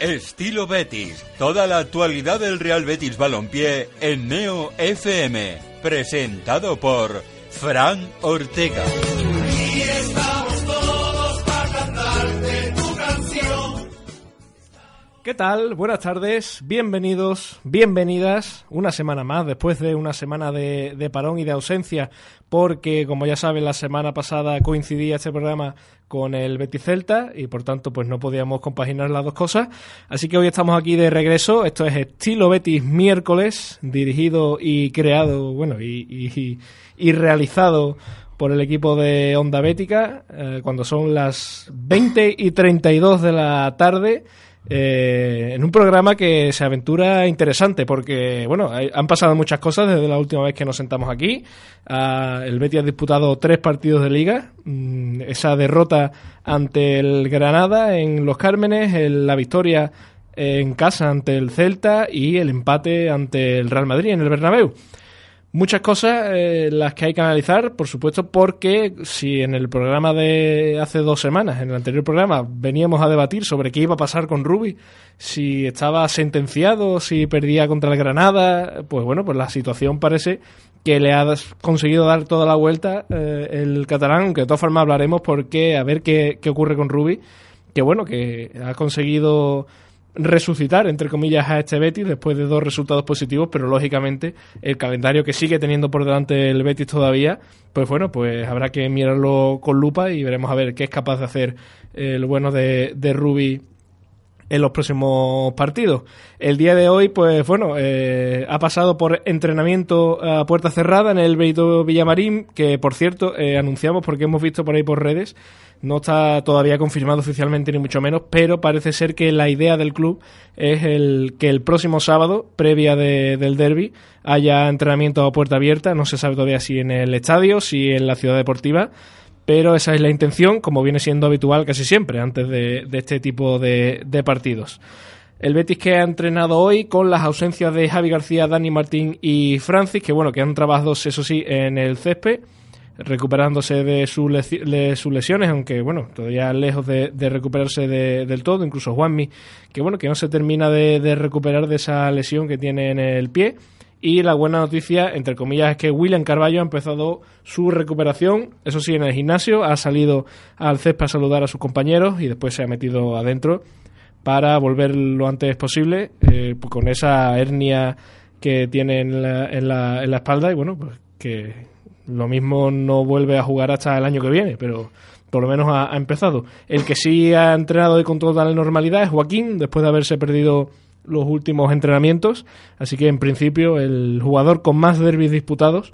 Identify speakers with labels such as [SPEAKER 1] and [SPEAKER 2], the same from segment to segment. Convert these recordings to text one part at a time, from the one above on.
[SPEAKER 1] Estilo Betis. Toda la actualidad del Real Betis Balompié en Neo FM. Presentado por Fran Ortega.
[SPEAKER 2] ¿Qué tal? Buenas tardes, bienvenidos, bienvenidas. Una semana más, después de una semana de, de, parón y de ausencia, porque como ya saben, la semana pasada coincidía este programa con el Betis Celta y por tanto pues no podíamos compaginar las dos cosas. Así que hoy estamos aquí de regreso. Esto es Estilo Betis miércoles, dirigido y creado, bueno, y, y, realizado por el equipo de Onda Bética, eh, cuando son las 20 y 32 de la tarde. Eh, en un programa que se aventura interesante porque, bueno, han pasado muchas cosas desde la última vez que nos sentamos aquí. Uh, el Betis ha disputado tres partidos de liga. Mm, esa derrota ante el Granada en Los Cármenes, el, la victoria en casa ante el Celta y el empate ante el Real Madrid en el Bernabéu. Muchas cosas eh, las que hay que analizar, por supuesto, porque si en el programa de hace dos semanas, en el anterior programa, veníamos a debatir sobre qué iba a pasar con Rubi, si estaba sentenciado, si perdía contra el Granada, pues bueno, pues la situación parece que le ha conseguido dar toda la vuelta eh, el catalán, aunque de todas formas hablaremos porque a ver qué, qué ocurre con Rubi, que bueno, que ha conseguido resucitar, entre comillas, a este Betis después de dos resultados positivos, pero lógicamente el calendario que sigue teniendo por delante el Betis todavía, pues bueno, pues habrá que mirarlo con lupa y veremos a ver qué es capaz de hacer el bueno de, de Rubi en los próximos partidos. El día de hoy, pues bueno, eh, ha pasado por entrenamiento a puerta cerrada en el Benito Villamarín, que por cierto eh, anunciamos porque hemos visto por ahí por redes, no está todavía confirmado oficialmente ni mucho menos, pero parece ser que la idea del club es el que el próximo sábado, previa de, del derby, haya entrenamiento a puerta abierta, no se sabe todavía si en el estadio, si en la ciudad deportiva, pero esa es la intención, como viene siendo habitual casi siempre antes de, este tipo de, de, partidos. El Betis que ha entrenado hoy con las ausencias de Javi García, Dani Martín y Francis, que bueno, que han trabajado, eso sí, en el césped, recuperándose de, su de sus lesiones, aunque bueno, todavía lejos de, recuperarse de, del todo, incluso Juanmi, que bueno, que no se termina de recuperar de esa lesión que tiene en el pie. Y la buena noticia, entre comillas, es que William Carballo ha empezado su recuperación, eso sí, en el gimnasio, ha salido al césped a saludar a sus compañeros y después se ha metido adentro para volver lo antes posible eh, con esa hernia que tiene en la, en la, en la espalda y bueno, pues que lo mismo no vuelve a jugar hasta el año que viene, pero por lo menos ha, empezado. El que sí ha entrenado con total normalidad es Joaquín, después de haberse perdido los últimos entrenamientos, así que en principio el jugador con más derbis disputados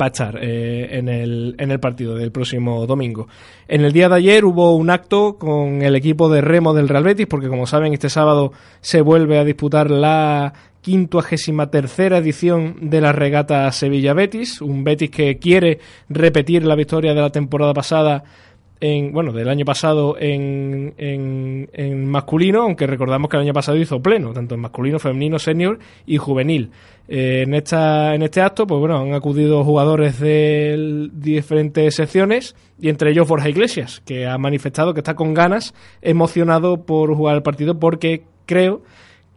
[SPEAKER 2] va a estar eh, en, el, en el partido del próximo domingo. En el día de ayer hubo un acto con el equipo de remo del Real Betis, porque como saben este sábado se vuelve a disputar la quincuagésima tercera edición de la regata Sevilla Betis, un Betis que quiere repetir la victoria de la temporada pasada en, bueno, del año pasado en, en, en, masculino, aunque recordamos que el año pasado hizo pleno, tanto en masculino, femenino, senior y juvenil. Eh, en, esta, en este acto, pues bueno, han acudido jugadores de diferentes secciones y entre ellos Borja Iglesias, que ha manifestado que está con ganas, emocionado por jugar el partido porque creo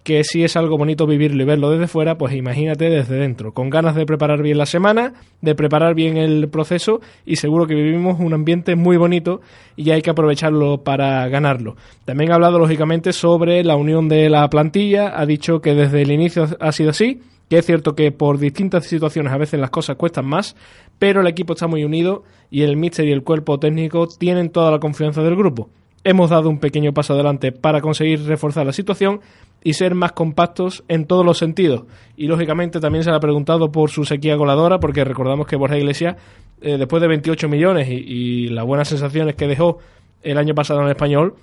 [SPEAKER 2] que si es algo bonito vivirlo y verlo desde fuera, pues imagínate desde dentro, con ganas de preparar bien la semana, de preparar bien el proceso y seguro que vivimos un ambiente muy bonito y hay que aprovecharlo para ganarlo. También ha hablado lógicamente sobre la unión de la plantilla, ha dicho que desde el inicio ha sido así, que es cierto que por distintas situaciones a veces las cosas cuestan más, pero el equipo está muy unido y el míster y el cuerpo técnico tienen toda la confianza del grupo. Hemos dado un pequeño paso adelante para conseguir reforzar la situación y ser más compactos en todos los sentidos. Y lógicamente también se le ha preguntado por su sequía goladora, porque recordamos que Borja Iglesias, eh, después de 28 millones y, y las buenas sensaciones que dejó el año pasado en el español,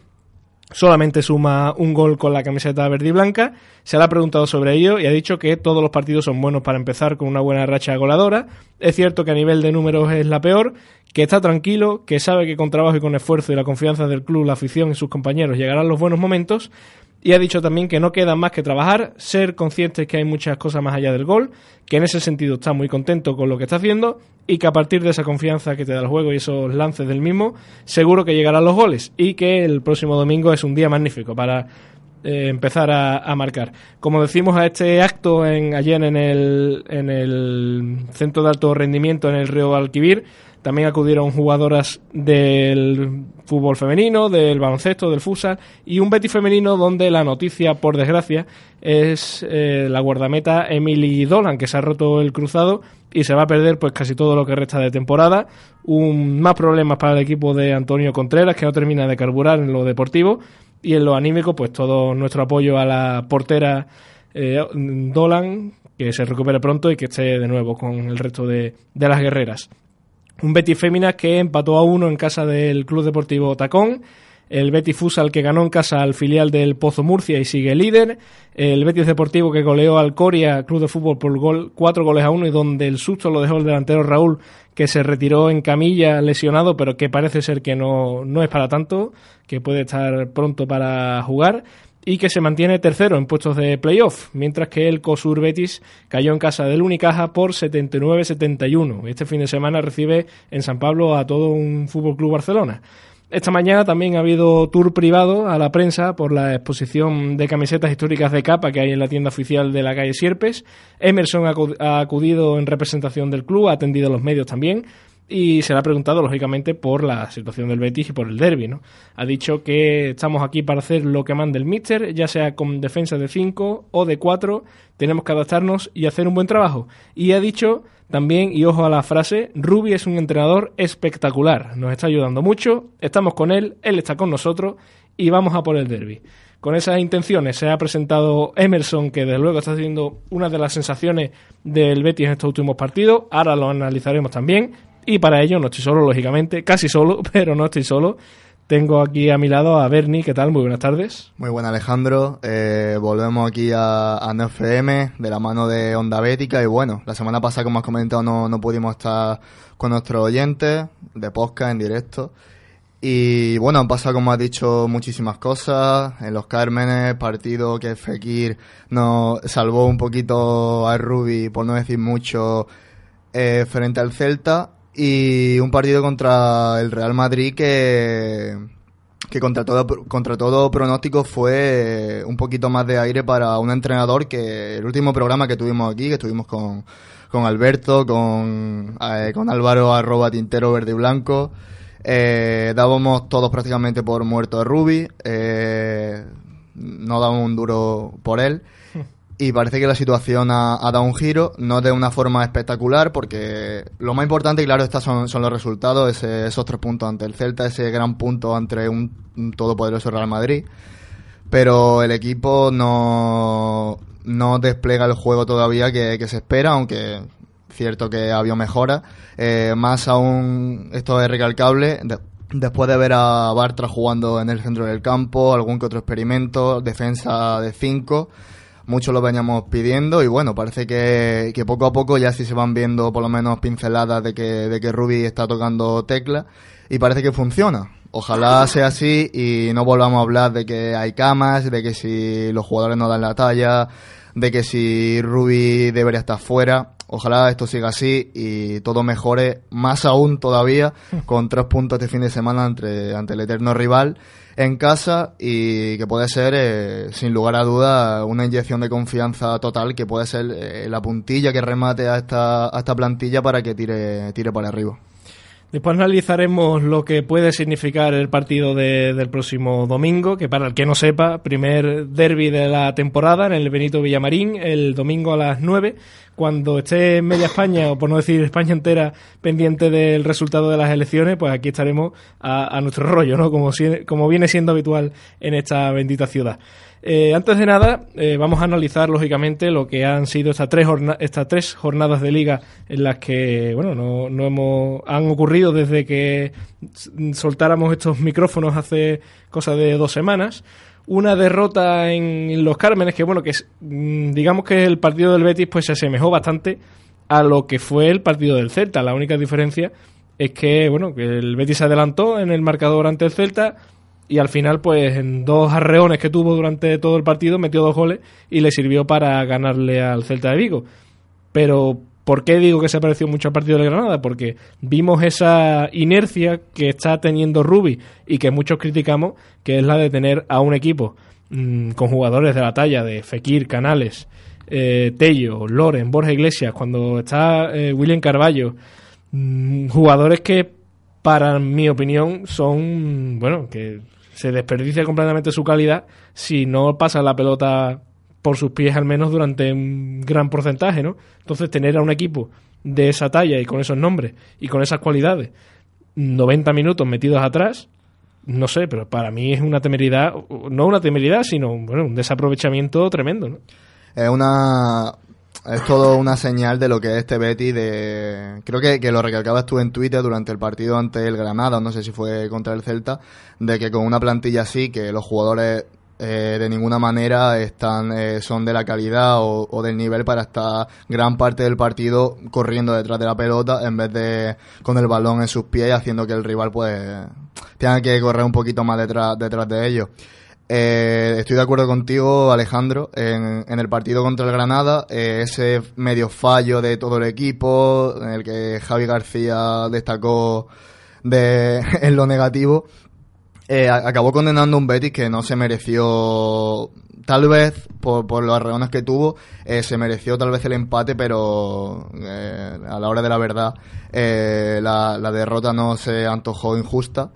[SPEAKER 2] solamente suma un gol con la camiseta verde y blanca. Se le ha preguntado sobre ello y ha dicho que todos los partidos son buenos para empezar con una buena racha goleadora. Es cierto que a nivel de números es la peor, que está tranquilo, que sabe que con trabajo y con esfuerzo y la confianza del club, la afición y sus compañeros llegarán los buenos momentos. Y ha dicho también que no queda más que trabajar, ser conscientes que hay muchas cosas más allá del gol, que en ese sentido está muy contento con lo que está haciendo y que a partir de esa confianza que te da el juego y esos lances del mismo, seguro que llegarán los goles y que el próximo domingo es un día magnífico para eh, empezar a, marcar. Como decimos a este acto en, ayer en el, en el Centro de Alto Rendimiento en el Río Alquivir, también acudieron jugadoras del fútbol femenino, del baloncesto, del futsal y un Betis femenino donde la noticia, por desgracia, es eh, la guardameta Emily Dolan, que se ha roto el cruzado y se va a perder pues casi todo lo que resta de temporada. Un, más problemas para el equipo de Antonio Contreras, que no termina de carburar en lo deportivo. Y en lo anímico, pues todo nuestro apoyo a la portera eh, Dolan, que se recupere pronto y que esté de nuevo con el resto de, de las guerreras. Un Betis Féminas que empató a uno en casa del Club Deportivo Tacón. El Betis Fusal que ganó en casa al filial del Pozo Murcia y sigue líder. El Betis Deportivo que goleó al Coria Club de Fútbol por gol, cuatro goles a uno y donde el susto lo dejó el delantero Raúl que se retiró en camilla lesionado pero que parece ser que no, no es para tanto, que puede estar pronto para jugar y que se mantiene tercero en puestos de playoff, mientras que el COSUR Betis cayó en casa del Unicaja por 79-71. Este fin de semana recibe en San Pablo a todo un Fútbol Club Barcelona. Esta mañana también ha habido tour privado a la prensa por la exposición de camisetas históricas de capa que hay en la tienda oficial de la calle Sierpes. Emerson ha acudido en representación del club, ha atendido a los medios también y se le ha preguntado, lógicamente, por la situación del Betis y por el derby, ¿no? Ha dicho que estamos aquí para hacer lo que manda el míster, ya sea con defensa de 5 o de 4, tenemos que adaptarnos y hacer un buen trabajo. Y ha dicho también, y ojo a la frase, Rubi es un entrenador espectacular, nos está ayudando mucho, estamos con él, él está con nosotros y vamos a por el derby. Con esas intenciones se ha presentado Emerson, que desde luego está siendo una de las sensaciones del Betis en estos últimos partidos. Ahora lo analizaremos también. Y para ello no estoy solo, lógicamente, casi solo, pero no estoy solo. Tengo aquí a mi lado a Bernie, ¿qué tal? Muy buenas tardes.
[SPEAKER 3] Muy buenas, Alejandro. Eh, volvemos aquí a, a NFM de la mano de Onda Bética. Y bueno, la semana pasada, como has comentado, no, no pudimos estar con nuestros oyentes de podcast en directo. Y bueno, han pasado, como has dicho, muchísimas cosas. En los Cármenes, partido que Fekir nos salvó un poquito a Ruby, por no decir mucho, eh, frente al Celta y un partido contra el Real Madrid que, que contra, todo, contra todo pronóstico fue un poquito más de aire para un entrenador que el último programa que tuvimos aquí, que estuvimos con, con Alberto, con, eh, con Álvaro arroba Tintero Verde y Blanco, eh, dábamos todos prácticamente por muerto a Rubi, eh, no dábamos un duro por él y parece que la situación ha, dado un giro, no de una forma espectacular, porque lo más importante, claro, estos son, los resultados, esos tres puntos ante el Celta, ese gran punto ante un, todopoderoso Real Madrid, pero el equipo no, no despliega el juego todavía que, se espera, aunque cierto que ha habido mejora. Eh, más aún, esto es recalcable, después de ver a Bartra jugando en el centro del campo, algún que otro experimento, defensa de 5 muchos lo veníamos pidiendo y bueno, parece que, poco a poco ya sí se van viendo por lo menos pinceladas de que, de que Ruby está tocando tecla y parece que funciona. Ojalá sea así y no volvamos a hablar de que hay camas, de que si los jugadores no dan la talla, de que si Ruby debería estar fuera. Ojalá esto siga así y todo mejore más aún todavía con tres puntos este fin de semana ante, ante el eterno rival en casa y que puede ser, eh, sin lugar a duda, una inyección de confianza total que puede ser eh, la puntilla que remate a esta, a esta plantilla para que tire, tire para arriba.
[SPEAKER 2] Después analizaremos lo que puede significar el partido del próximo domingo, que para el que no sepa, primer derby de la temporada en el Benito Villamarín, el domingo a las 9, cuando esté media España, o por no decir España entera, pendiente del resultado de las elecciones, pues aquí estaremos a, nuestro rollo, ¿no? Como, como viene siendo habitual en esta bendita ciudad. Eh, antes de nada, eh, vamos a analizar lógicamente lo que han sido estas tres, estas tres jornadas de liga en las que, bueno, no, no hemos, han ocurrido desde que soltáramos estos micrófonos hace cosa de dos semanas. Una derrota en los Cármenes, que bueno, que mm, digamos que el partido del Betis pues se asemejó bastante a lo que fue el partido del Celta. La única diferencia es que, bueno, que el Betis se adelantó en el marcador ante el Celta, y al final, pues en dos arreones que tuvo durante todo el partido, metió dos goles y le sirvió para ganarle al Celta de Vigo. Pero, ¿por qué digo que se pareció mucho al partido de Granada? Porque vimos esa inercia que está teniendo Rubi y que muchos criticamos, que es la de tener a un equipo mm, con jugadores de la talla de Fekir, Canales, eh, Tello, Loren, Borja Iglesias, cuando está eh, William Carballo, mm, jugadores que, para mi opinión, son, bueno, que se desperdicia completamente su calidad si no pasa la pelota por sus pies al menos durante un gran porcentaje, ¿no? Entonces tener a un equipo de esa talla y con esos nombres y con esas cualidades 90 minutos metidos atrás, no sé, pero para mí es una temeridad, no una temeridad, sino bueno, un desaprovechamiento tremendo, ¿no?
[SPEAKER 3] Es una es todo una señal de lo que es este Betty de creo que, que lo recalcabas tú en Twitter durante el partido ante el Granada, no sé si fue contra el Celta, de que con una plantilla así que los jugadores eh, de ninguna manera están eh, son de la calidad o, del nivel para estar gran parte del partido corriendo detrás de la pelota en vez de con el balón en sus pies haciendo que el rival pues tenga que correr un poquito más detrás detrás de ellos eh, estoy de acuerdo contigo, Alejandro. En, el partido contra el Granada, ese medio fallo de todo el equipo, en el que Javi García destacó de, en lo negativo, eh, acabó condenando un Betis que no se mereció, tal vez por, por los arreones que tuvo, eh, se mereció tal vez el empate, pero eh, a la hora de la verdad la, derrota no se antojó injusta.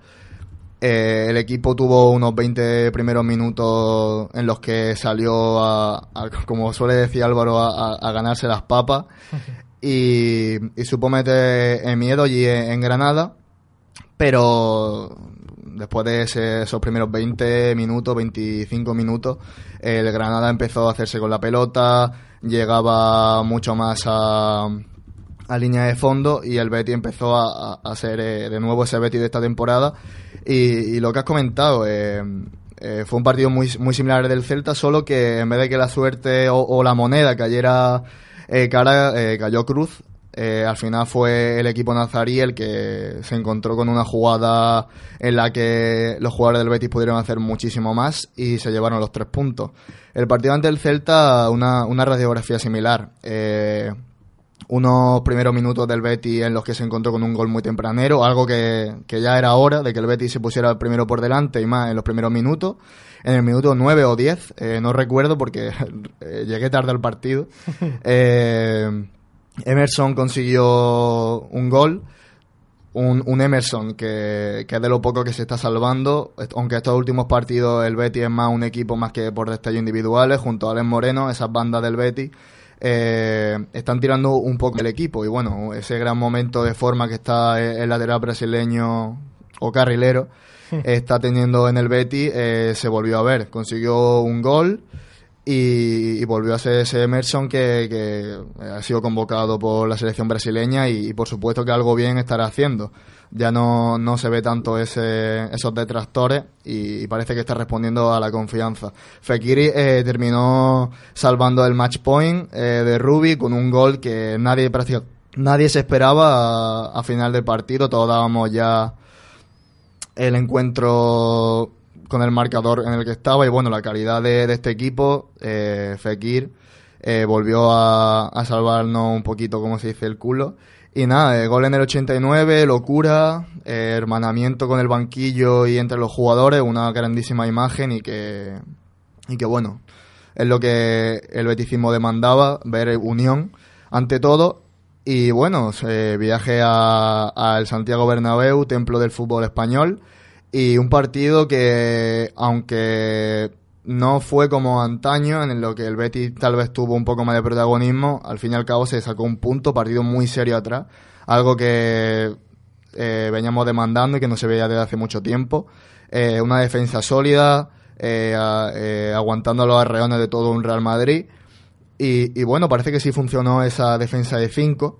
[SPEAKER 3] El equipo tuvo unos 20 primeros minutos en los que salió, a, como suele decir Álvaro, a, ganarse las papas y, y supo meter miedo allí en Granada. Pero después de esos primeros 20 minutos, 25 minutos, el Granada empezó a hacerse con la pelota, llegaba mucho más a, a línea de fondo y el Betty empezó a, a, ser eh, de nuevo ese Betty de esta temporada. Y, lo que has comentado, eh, eh, fue un partido muy, muy similar al del Celta, solo que en vez de que la suerte o, la moneda cayera cara, cayó cruz al final fue el equipo nazarí el que se encontró con una jugada en la que los jugadores del Betis pudieron hacer muchísimo más y se llevaron los tres puntos. El partido ante el Celta, una, una radiografía similar. Unos primeros minutos del Betis en los que se encontró con un gol muy tempranero, algo que, ya era hora de que el Betis se pusiera el primero por delante y más en los primeros minutos. En el minuto 9 o 10, eh, no recuerdo porque llegué tarde al partido. Eh, Emerson consiguió un gol. Un, Emerson que, que, es de lo poco que se está salvando, aunque estos últimos partidos el Betis es más un equipo más que por destellos individuales, junto a Alex Moreno, esas bandas del Betis, eh, están tirando un poco el equipo. Y bueno, ese gran momento de forma que está el lateral brasileño o carrilero está teniendo en el Betis eh, se volvió a ver, consiguió un gol y, volvió a ser ese Emerson que, ha sido convocado por la selección brasileña y, por supuesto que algo bien estará haciendo. Ya no, no se ve tanto ese, esos detractores y, parece que está respondiendo a la confianza. Fekiri eh, terminó salvando el match point eh, de Ruby con un gol que nadie nadie se esperaba a, a final del partido. Todos dábamos ya el encuentro con el marcador en el que estaba y bueno, la calidad de, este equipo, eh, Fekir, eh, volvió a, salvarnos un poquito, como se dice, el culo. Y nada, el gol en el 89, locura, eh, hermanamiento con el banquillo y entre los jugadores, una grandísima imagen y que, y que bueno, es lo que el beticismo demandaba, ver unión ante todo. Y bueno, viaje al Santiago Bernabéu, templo del fútbol español y un partido que, aunque no fue como antaño, en lo que el Betis tal vez tuvo un poco más de protagonismo, al fin y al cabo se sacó un punto, partido muy serio atrás, algo que eh, veníamos demandando y que no se veía desde hace mucho tiempo. Eh, una defensa sólida, eh, eh, aguantando los arreones de todo un Real Madrid. Y, y, bueno, parece que sí funcionó esa defensa de 5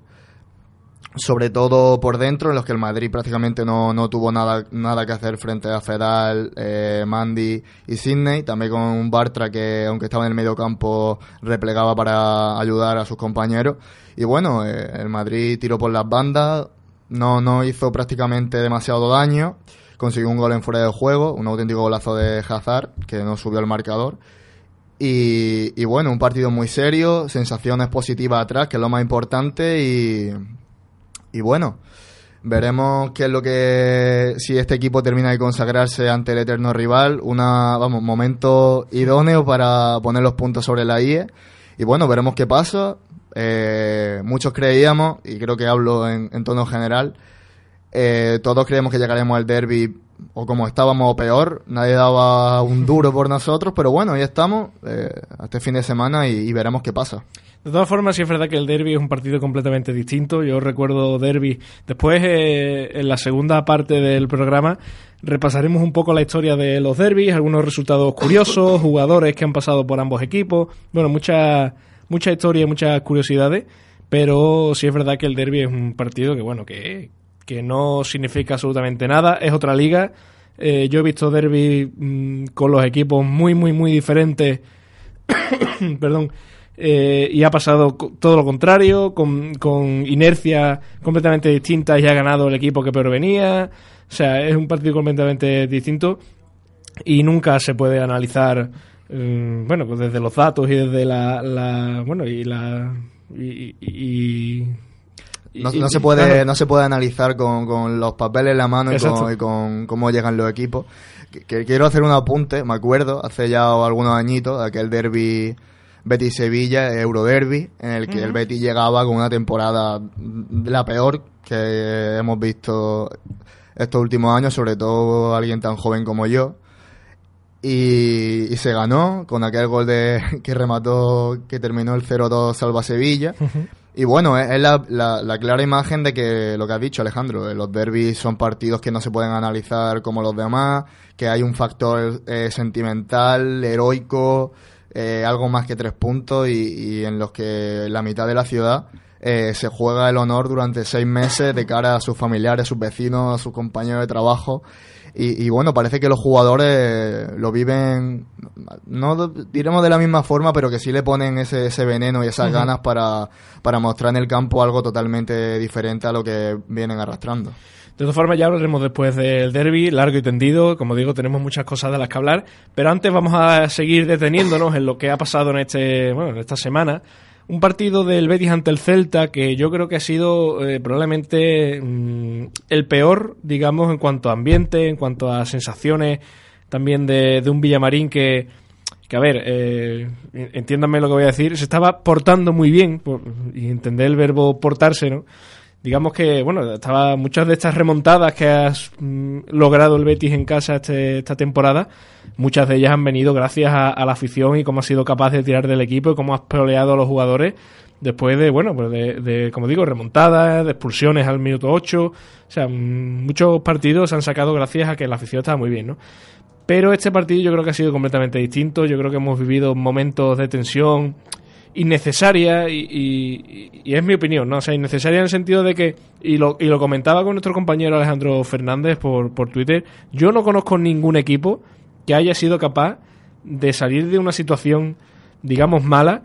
[SPEAKER 3] sobre todo por dentro, en los que el Madrid prácticamente no, no tuvo nada, nada que hacer frente a Fedal, eh, Mandy y Sidney, también con un Bartra que, aunque estaba en el medio campo, replegaba para ayudar a sus compañeros. Y bueno, eh, el Madrid tiró por las bandas, no, no hizo prácticamente demasiado daño, consiguió un gol en fuera de juego, un auténtico golazo de Hazard, que no subió el marcador. Y, y bueno, un partido muy serio, sensaciones positivas atrás, que es lo más importante, y y bueno, Veremos qué es lo que si este equipo termina de consagrarse ante el eterno rival, una vamos momento idóneo para poner los puntos sobre la IE y bueno veremos qué pasa. Eh, muchos creíamos y creo que hablo en, en tono general. Eh, todos creemos que llegaremos al derby o como estábamos o peor, nadie daba un duro por nosotros, pero bueno, ahí estamos, eh, este fin de semana y, veremos qué pasa.
[SPEAKER 2] De todas formas, sí es verdad que el derby es un partido completamente distinto. Yo recuerdo derby. Después, eh, en la segunda parte del programa, repasaremos un poco la historia de los derbis, algunos resultados curiosos, jugadores que han pasado por ambos equipos. Bueno, mucha, mucha historia y muchas curiosidades. Pero sí es verdad que el derby es un partido que, bueno, que, que no significa absolutamente nada. Es otra liga. Eh, yo he visto derby mm, con los equipos muy, muy, muy diferentes. Perdón. Eh, y ha pasado todo lo contrario, con, con inercia completamente distintas y ha ganado el equipo que peor venía. O sea, es un partido completamente distinto y nunca se puede analizar, mm, bueno, pues desde los datos y desde la, la bueno, y la y,
[SPEAKER 3] no, se puede no se puede analizar con, los papeles en la mano y con, cómo llegan los equipos. Que, quiero hacer un apunte, me acuerdo, hace ya algunos añitos, aquel derby Betis-Sevilla, Euroderby, en el que el Betis llegaba con una temporada la peor que hemos visto estos últimos años, sobre todo alguien tan joven como yo. Y, se ganó con aquel gol de que remató, que terminó el 0-2 Salva Sevilla. Y bueno, es, la, la, clara imagen de que lo que has dicho Alejandro, los derbis son partidos que no se pueden analizar como los demás, que hay un factor eh, sentimental, heroico, eh, algo más que tres puntos y, en los que la mitad de la ciudad eh, se juega el honor durante seis meses de cara a sus familiares, sus vecinos, a sus compañeros de trabajo. Y, bueno, parece que los jugadores lo viven, no diremos de la misma forma, pero que sí le ponen ese, ese veneno y esas ganas para, para mostrar en el campo algo totalmente diferente a lo que vienen arrastrando.
[SPEAKER 2] De todas formas, ya hablaremos después del derby, largo y tendido. Como digo, tenemos muchas cosas de las que hablar. Pero antes vamos a seguir deteniéndonos en lo que ha pasado en, este, bueno, en esta semana un partido del Betis ante el Celta que yo creo que ha sido eh, probablemente mm, el peor, digamos, en cuanto a ambiente, en cuanto a sensaciones también de, un Villamarín que, que a ver, eh, entiéndanme lo que voy a decir, se estaba portando muy bien, y entender el verbo portarse, ¿no? Digamos que, bueno, estaba muchas de estas remontadas que has mm, logrado el Betis en casa este, esta temporada, muchas de ellas han venido gracias a, la afición y cómo has sido capaz de tirar del equipo y cómo has peleado a los jugadores después de, bueno, pues de, como digo, remontadas, de expulsiones al minuto 8, o sea, mm, muchos partidos se han sacado gracias a que la afición estaba muy bien, ¿no? Pero este partido yo creo que ha sido completamente distinto, yo creo que hemos vivido momentos de tensión, innecesaria y, es mi opinión, ¿no? O sea, innecesaria en el sentido de que, y lo, y lo comentaba con nuestro compañero Alejandro Fernández por, por Twitter, yo no conozco ningún equipo que haya sido capaz de salir de una situación, digamos, mala,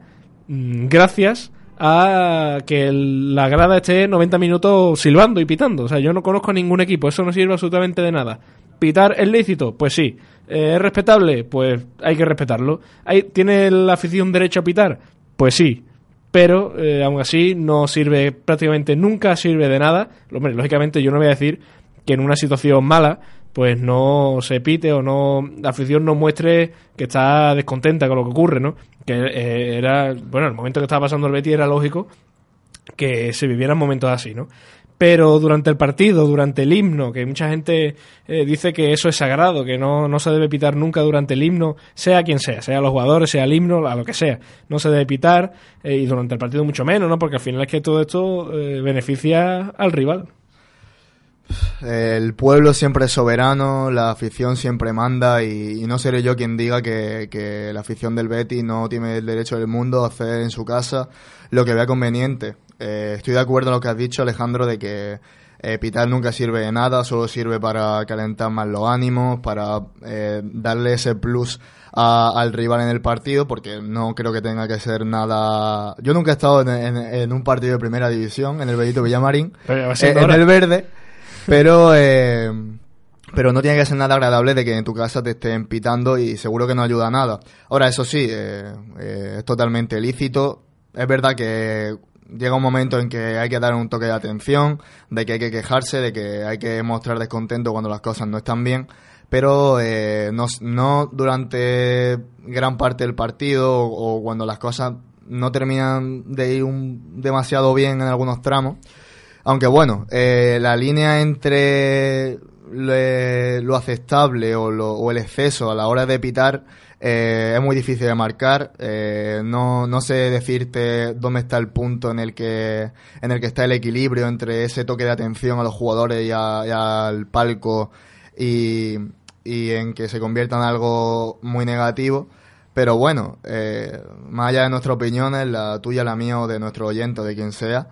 [SPEAKER 2] mm, gracias a que la grada esté 90 minutos silbando y pitando. O sea, yo no conozco ningún equipo, eso no sirve absolutamente de nada. ¿Pitar es lícito? Pues sí. ¿Es respetable? Pues hay que respetarlo. ¿Tiene la afición derecho a pitar? Pues sí, pero eh, aún así no sirve prácticamente nunca sirve de nada. lógicamente yo no voy a decir que en una situación mala pues no se pite o no la afición no muestre que está descontenta con lo que ocurre, ¿no? Que eh, era, bueno, el momento que estaba pasando el Betty era lógico que se vivieran momentos así, ¿no? Pero durante el partido, durante el himno, que mucha gente eh, dice que eso es sagrado, que no, no se debe pitar nunca durante el himno, sea quien sea, sea los jugadores, sea el himno, a lo que sea, no se debe pitar eh, y durante el partido mucho menos, ¿no? Porque al final es que todo esto eh, beneficia al rival.
[SPEAKER 3] El pueblo siempre es soberano, la afición siempre manda y, no seré yo quien diga que, que, la afición del Betty no tiene el derecho del mundo a hacer en su casa lo que vea conveniente. Eh, estoy de acuerdo en lo que has dicho, Alejandro, de que eh, pitar nunca sirve de nada, solo sirve para calentar más los ánimos, para eh, darle ese plus al rival en el partido, porque no creo que tenga que ser nada. Yo nunca he estado en, un partido de primera división, en el Bellito Villamarín, en el verde, pero. pero no tiene que ser nada agradable de que en tu casa te estén pitando y seguro que no ayuda a nada. Ahora, eso sí, es totalmente lícito. Es verdad que llega un momento en que hay que dar un toque de atención, de que hay que quejarse, de que hay que mostrar descontento cuando las cosas no están bien, pero eh, no, durante gran parte del partido o, cuando las cosas no terminan de ir demasiado bien en algunos tramos. Aunque bueno, eh, la línea entre lo, aceptable o, o, el exceso a la hora de pitar eh, es muy difícil de marcar. Eh, no, no sé decirte dónde está el punto en el que en el que está el equilibrio entre ese toque de atención a los jugadores y, al palco y, y, en que se convierta en algo muy negativo. Pero bueno, eh, más allá de nuestras opiniones, la tuya, la mía o de nuestro oyente de quien sea,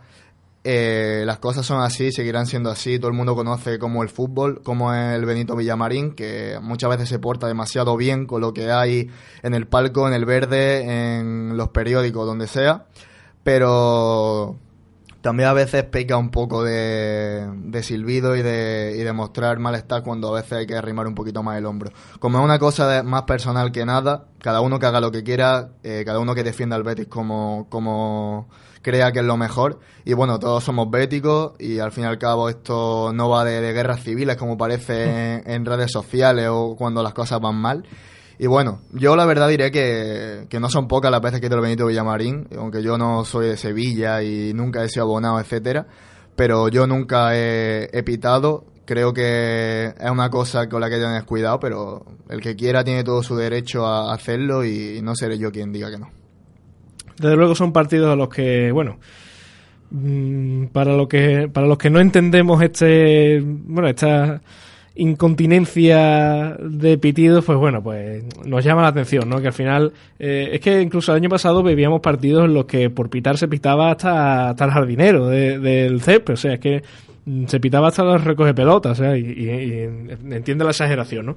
[SPEAKER 3] eh, las cosas son así, seguirán siendo así. Todo el mundo conoce cómo el fútbol, cómo es el Benito Villamarín, que muchas veces se porta demasiado bien con lo que hay en el palco, en el verde, en los periódicos, donde sea. Pero también a veces peca un poco de, silbido y de, de mostrar malestar cuando a veces hay que arrimar un poquito más el hombro. Como es una cosa más personal que nada, cada uno que haga lo que quiera, eh, cada uno que defienda al Betis como, como crea que es lo mejor. Y bueno, todos somos béticos y al fin y al cabo esto no va de, guerras civiles como parece en, redes sociales o cuando las cosas van mal. Y bueno, yo la verdad diré que, que no son pocas las veces que he ido al Benito Villamarín, aunque yo no soy de Sevilla y nunca he sido abonado, etcétera, pero yo nunca he, he pitado. Creo que es una cosa con la que tienes cuidado, pero el que quiera tiene todo su derecho a hacerlo y no seré yo quien diga que no.
[SPEAKER 2] Desde luego son partidos a los que, bueno, mm, para lo que para los que no entendemos este, bueno, esta incontinencia de pitidos, pues bueno, pues nos llama la atención, ¿no? Que al final, eh, es que incluso el año pasado vivíamos partidos en los que por pitar se pitaba hasta, hasta el jardinero del CEP, o sea, es que mm, se pitaba hasta los recoge pelotas, o sea, y, y entiende la exageración, ¿no?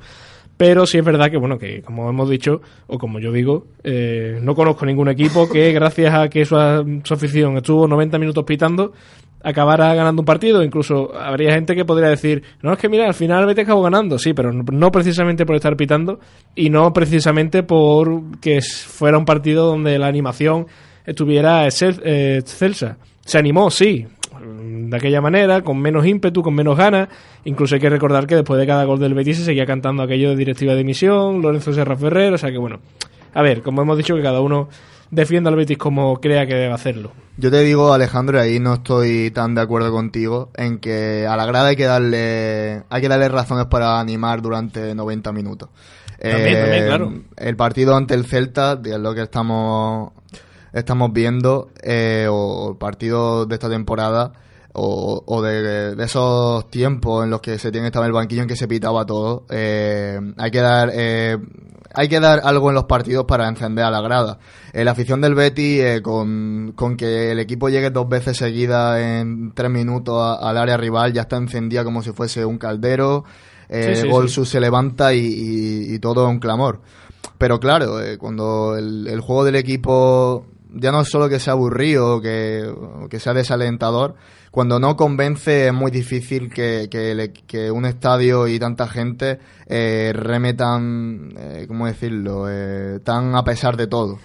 [SPEAKER 2] Pero sí es verdad que, bueno, que como hemos dicho, o como yo digo, eh, no conozco ningún equipo que, gracias a que su, afición estuvo 90 minutos pitando, acabara ganando un partido. Incluso habría gente que podría decir, no, es que mira, al final vete acabó ganando. Sí, pero no, precisamente por estar pitando y no precisamente por que fuera un partido donde la animación estuviera excelsa. Se animó, sí, de aquella manera, con menos ímpetu, con menos ganas. Incluso hay que recordar que después de cada gol del Betis se seguía cantando aquello de directiva de emisión, Lorenzo Serra Ferrer, o sea que bueno. A ver, como hemos dicho, que cada uno defienda al Betis como crea que debe hacerlo.
[SPEAKER 3] Yo te digo, Alejandro, ahí no estoy tan de acuerdo contigo en que a la grada hay que darle hay que darle razones para animar durante 90 minutos.
[SPEAKER 2] También, también, claro.
[SPEAKER 3] El partido ante el Celta, es lo que estamos estamos viendo, eh, o el partido de esta temporada, o, o de, esos tiempos en los que se tiene que estar en el banquillo en que se pitaba todo, eh, hay que dar eh, hay que dar algo en los partidos para encender a la grada. la afición del Betty, con, con, que el equipo llegue dos veces seguidas en tres minutos al área rival, ya está encendida como si fuese un caldero. el gol se levanta y, todo es un clamor. Pero claro, cuando el, el, juego del equipo ya no es solo que sea aburrido que, que sea desalentador, cuando no convence es muy difícil que, que, un estadio y tanta gente eh, remetan, eh, ¿cómo decirlo?, eh, tan a pesar de todo.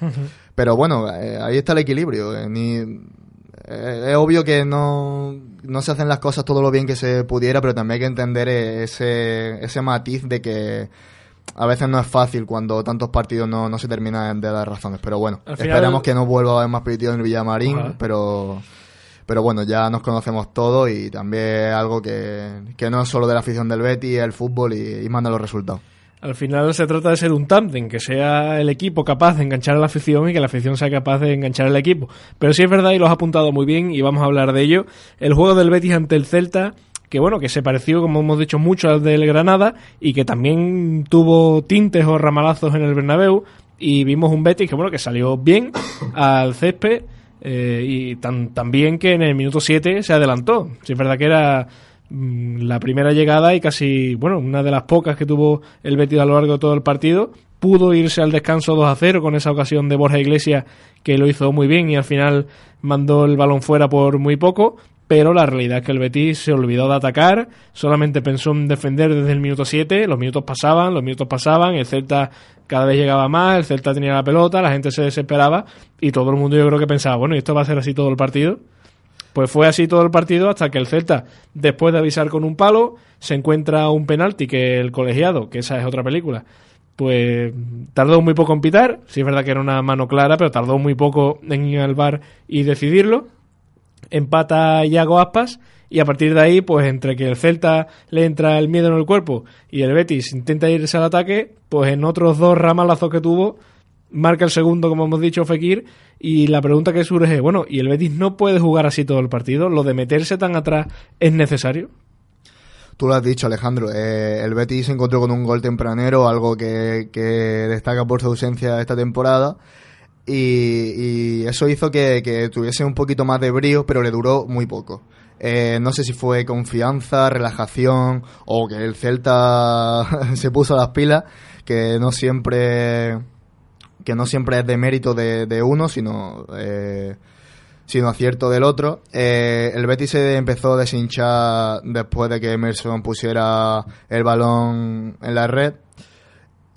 [SPEAKER 3] Pero bueno, eh, ahí está el equilibrio. es obvio que no, no se hacen las cosas todo lo bien que se pudiera, pero también hay que entender ese, ese matiz de que a veces no es fácil cuando tantos partidos no, no se terminan de dar razones. Pero bueno, esperemos que no vuelva a haber más partidos en el Villamarín, pero pero bueno, ya nos conocemos todos y también algo que, no es solo de la afición del Betty, el fútbol y, manda los resultados.
[SPEAKER 2] Al final se trata de ser un tándem, que sea el equipo capaz de enganchar a la afición y que la afición sea capaz de enganchar al equipo. Pero sí es verdad y lo has apuntado muy bien y vamos a hablar de ello. El juego del Betis ante el Celta que bueno, que se pareció, como hemos dicho, mucho al del Granada y que también tuvo tintes o ramalazos en el Bernabéu y vimos un Betis que bueno, que salió bien al césped eh, y tan, bien que en el minuto 7 se adelantó. Si es verdad que era mm, la primera llegada y casi, bueno, una de las pocas que tuvo el Betis a lo largo de todo el partido. Pudo irse al descanso 2 a 0 con esa ocasión de Borja Iglesias que lo hizo muy bien y al final mandó el balón fuera por muy poco pero la realidad es que el Betis se olvidó de atacar, solamente pensó en defender desde el minuto 7, los minutos pasaban, los minutos pasaban, el Celta cada vez llegaba más, el Celta tenía la pelota, la gente se desesperaba y todo el mundo yo creo que pensaba, bueno, ¿y esto va a ser así todo el partido? Pues fue así todo el partido hasta que el Celta, después de avisar con un palo, se encuentra un penalti que el colegiado, que esa es otra película, pues tardó muy poco en pitar, sí es verdad que era una mano clara, pero tardó muy poco en ir al bar y decidirlo. Empata Iago Aspas y a partir de ahí, pues entre que el Celta le entra el miedo en el cuerpo y el Betis intenta irse al ataque, pues en otros dos ramalazos que tuvo, marca el segundo, como hemos dicho, Fekir, y la pregunta que surge es, bueno, ¿y el Betis no puede jugar así todo el partido? ¿Lo de meterse tan atrás es necesario?
[SPEAKER 3] Tú lo has dicho, Alejandro. Eh, el Betis se encontró con un gol tempranero, algo que, que destaca por su ausencia esta temporada. Y, eso hizo que, tuviese un poquito más de brío, pero le duró muy poco. Eh, no sé si fue confianza, relajación o que el Celta se puso las pilas, que no siempre que no siempre es de mérito de, uno, sino eh, sino acierto del otro. Eh, el Betis se empezó a deshinchar después de que Emerson pusiera el balón en la red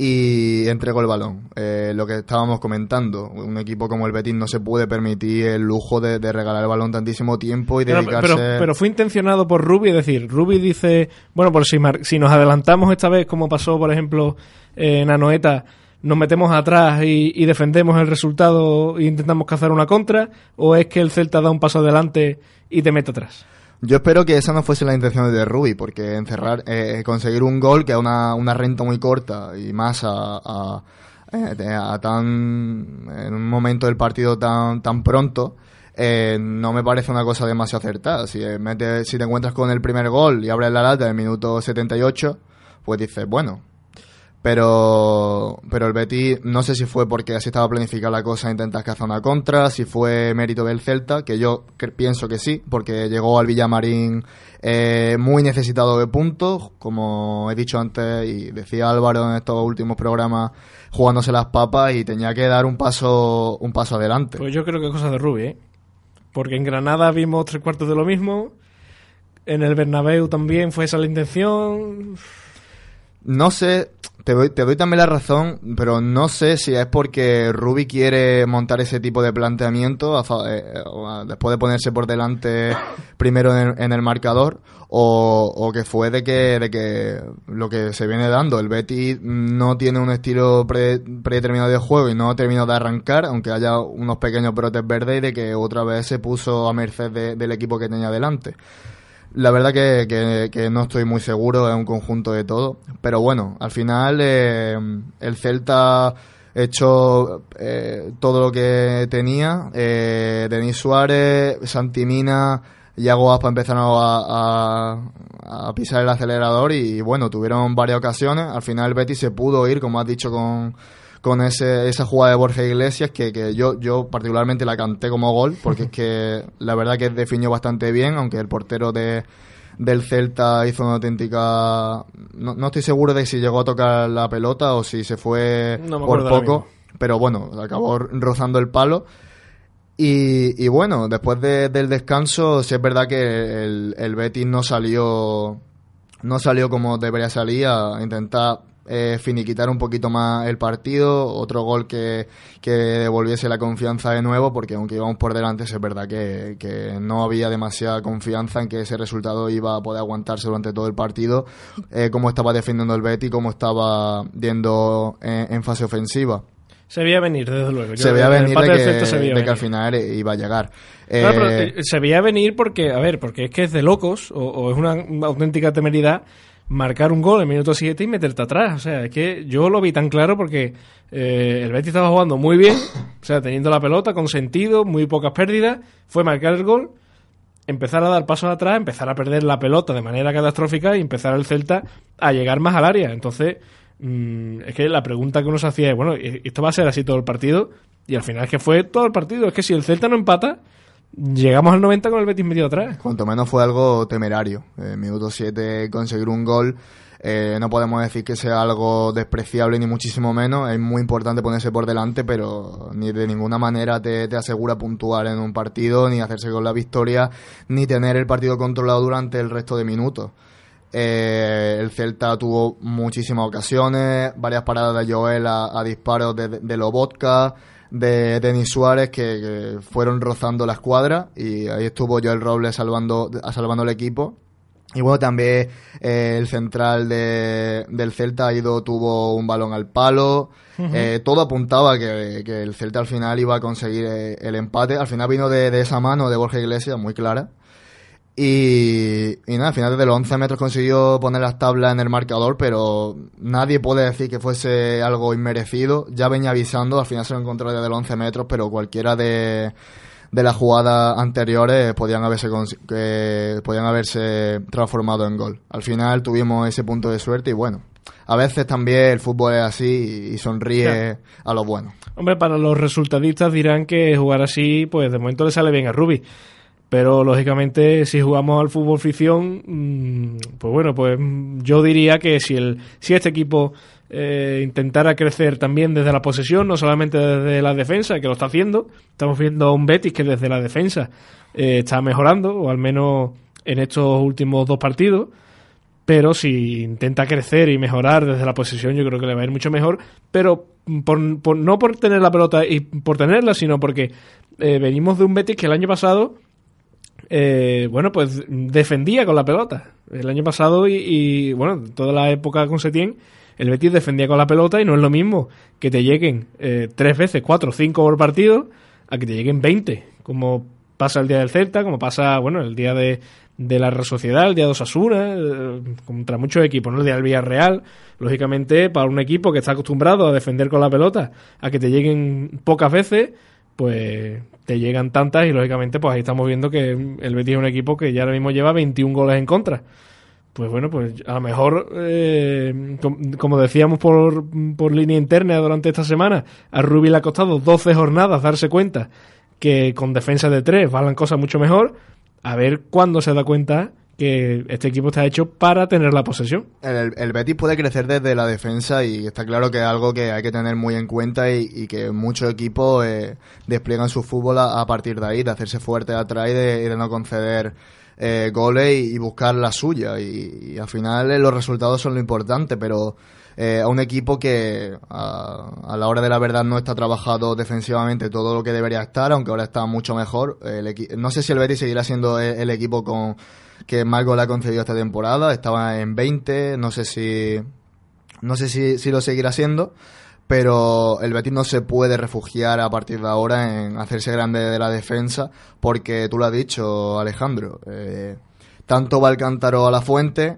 [SPEAKER 3] y entregó el balón. Eh, lo que estábamos comentando, un equipo como el Betis no se puede permitir el lujo de, regalar el balón tantísimo tiempo y dedicarse...
[SPEAKER 2] Pero, pero, fue intencionado por Rubi, es decir, Rubi dice, bueno, por si, si nos adelantamos esta vez, como pasó, por ejemplo, en Anoeta, nos metemos atrás y, defendemos el resultado e intentamos cazar una contra, o es que el Celta da un paso adelante y te mete atrás?
[SPEAKER 3] Yo espero que esa no fuese la intención de Rubi, porque encerrar, eh, conseguir un gol que es una, una renta muy corta y más a, a, eh, a, tan en un momento del partido tan tan pronto, eh, no me parece una cosa demasiado acertada. Si, mete, si te encuentras con el primer gol y abres la lata en el minuto 78, pues dices, bueno, pero, pero el Betis, no sé si fue porque así estaba planificada la cosa, intentas cazar una contra, si fue mérito del Celta, que yo pienso que sí, porque llegó al Villamarín eh, muy necesitado de puntos, como he dicho antes y decía Álvaro en estos últimos programas, jugándose las papas y tenía que dar un paso, un paso adelante.
[SPEAKER 2] Pues yo creo que es cosa de Rubi, ¿eh? porque en Granada vimos tres cuartos de lo mismo, en el Bernabéu también fue esa la intención.
[SPEAKER 3] No sé, te doy, te doy también la razón, pero no sé si es porque Ruby quiere montar ese tipo de planteamiento eh, después de ponerse por delante primero en el, marcador o, que fue de que, de que lo que se viene dando. El Betty no tiene un estilo predeterminado de juego y no ha terminado de arrancar, aunque haya unos pequeños brotes verdes y de que otra vez se puso a merced del equipo que tenía delante. La verdad que, que, no estoy muy seguro, es un conjunto de todo. Pero bueno, al final eh, el Celta hecho eh, todo lo que tenía. Eh, Denis Suárez, Santimina, Iago Aspa empezaron a, a, pisar el acelerador y, bueno, tuvieron varias ocasiones. Al final Betis se pudo ir, como has dicho, con con ese, esa jugada de Borja Iglesias que, que yo, yo particularmente la canté como gol, porque es que la verdad que definió bastante bien, aunque el portero de, del Celta hizo una auténtica... No, no estoy seguro de si llegó a tocar la pelota o si se fue por poco, pero bueno, acabó rozando el palo. Y, y bueno, después del descanso, sí es verdad que el, el Betis no salió no salió como debería salir a intentar eh, finiquitar un poquito más el partido, otro gol que, que devolviese la confianza de nuevo, porque aunque íbamos por delante, es verdad que, que, no había demasiada confianza en que ese resultado iba a poder aguantarse durante todo el partido, eh, como estaba defendiendo el Betty, como estaba yendo en, fase ofensiva.
[SPEAKER 2] Se veía venir, desde luego.
[SPEAKER 3] se veía venir de, que, al final iba a llegar.
[SPEAKER 2] Eh, se veía venir porque, a ver, porque es que es de locos, o, o es una auténtica temeridad marcar un gol en minuto 7 y meterte atrás. O sea, es que yo lo vi tan claro porque eh, el Betis estaba jugando muy bien, o sea, teniendo la pelota con sentido, muy pocas pérdidas, fue marcar el gol, empezar a dar pasos atrás, empezar a perder la pelota de manera catastrófica y empezar el Celta a llegar más al área. Entonces, mm, es que la pregunta que uno se hacía es, bueno, ¿esto va a ser así todo el partido? Y al final es que fue todo el partido. Es que si el Celta no empata, Llegamos al 90 con el Betis medio atrás.
[SPEAKER 3] Cuanto menos fue algo temerario. En minuto 7 conseguir un gol. Eh, no podemos decir que sea algo despreciable ni muchísimo menos. Es muy importante ponerse por delante, pero ni de ninguna manera te, te asegura puntuar en un partido, ni hacerse con la victoria, ni tener el partido controlado durante el resto de minutos. Eh, el Celta tuvo muchísimas ocasiones, varias paradas de Joel a, disparos de, de, Lobotka, de Denis Suárez que, fueron rozando la escuadra y ahí estuvo Joel Robles salvando, salvando el equipo. Y bueno, también eh, el central de, del Celta ha ido, tuvo un balón al palo. Eh, todo apuntaba que, que, el Celta al final iba a conseguir eh, el empate. Al final vino de, de, esa mano de Borja Iglesias, muy clara. Y, y nada, al final desde los 11 metros consiguió poner las tablas en el marcador, pero nadie puede decir que fuese algo inmerecido. Ya venía avisando, al final se lo encontró desde los 11 metros, pero cualquiera de de las jugadas anteriores podían haberse, podían haberse transformado en gol. Al final tuvimos ese punto de suerte y bueno, a veces también el fútbol es así y sonríe a lo bueno.
[SPEAKER 2] Hombre, para los resultadistas dirán que jugar así, pues de momento le sale bien a Rubi. Pero lógicamente, si jugamos al fútbol ficción, mm, pues bueno, pues yo diría que si el si este equipo eh, intentara crecer también desde la posesión, no solamente desde la defensa, que lo está haciendo. Estamos viendo a un Betis que desde la defensa eh, está mejorando, o al menos en estos últimos dos partidos. Pero si intenta crecer y mejorar desde la posesión, yo creo que le va a ir mucho mejor. Pero por, no por tener la pelota y por tenerla, sino porque eh, venimos de un Betis que el año pasado bueno, pues defendía con la pelota. El año pasado y, y, bueno, toda la época con Setién el Betis defendía con la pelota y no es lo mismo que te lleguen eh, tres veces, cuatro, cinco por partido, a que te lleguen veinte, como pasa el día del Celta, como pasa, bueno, el día de, la Real Sociedad, el día de Osasuna, eh, contra muchos equipos, ¿no? El día del Villarreal, lógicamente, para un equipo que está acostumbrado a defender con la pelota, a que te lleguen pocas veces, pues te llegan tantas y lógicamente pues ahí estamos viendo que el Betis es un equipo que ya ahora mismo lleva 21 goles en contra. Pues bueno, pues a lo mejor, eh, como decíamos por, por línea interna durante esta semana, a Rubi le ha costado 12 jornadas darse cuenta que con defensa de 3 van cosas mucho mejor. A ver cuándo se da cuenta que este equipo está hecho para tener la posesión.
[SPEAKER 3] El, el, Betis puede crecer desde la defensa y está claro que es algo que hay que tener muy en cuenta y, que muchos equipos eh, despliegan su fútbol a, partir de ahí, de hacerse fuerte atrás y de no conceder eh, goles y, buscar la suya. Y, al final eh, los resultados son lo importante, pero eh, a un equipo que a, la hora de la verdad no está trabajado defensivamente todo lo que debería estar, aunque ahora está mucho mejor. no sé si el Betis seguirá siendo el, equipo con que más goles ha concedido esta temporada. Estaba en 20, no sé si no sé si, si lo seguirá siendo pero el Betis no se puede refugiar a partir de ahora en hacerse grande de la defensa, porque tú lo has dicho, Alejandro, eh, tanto va el cántaro a la fuente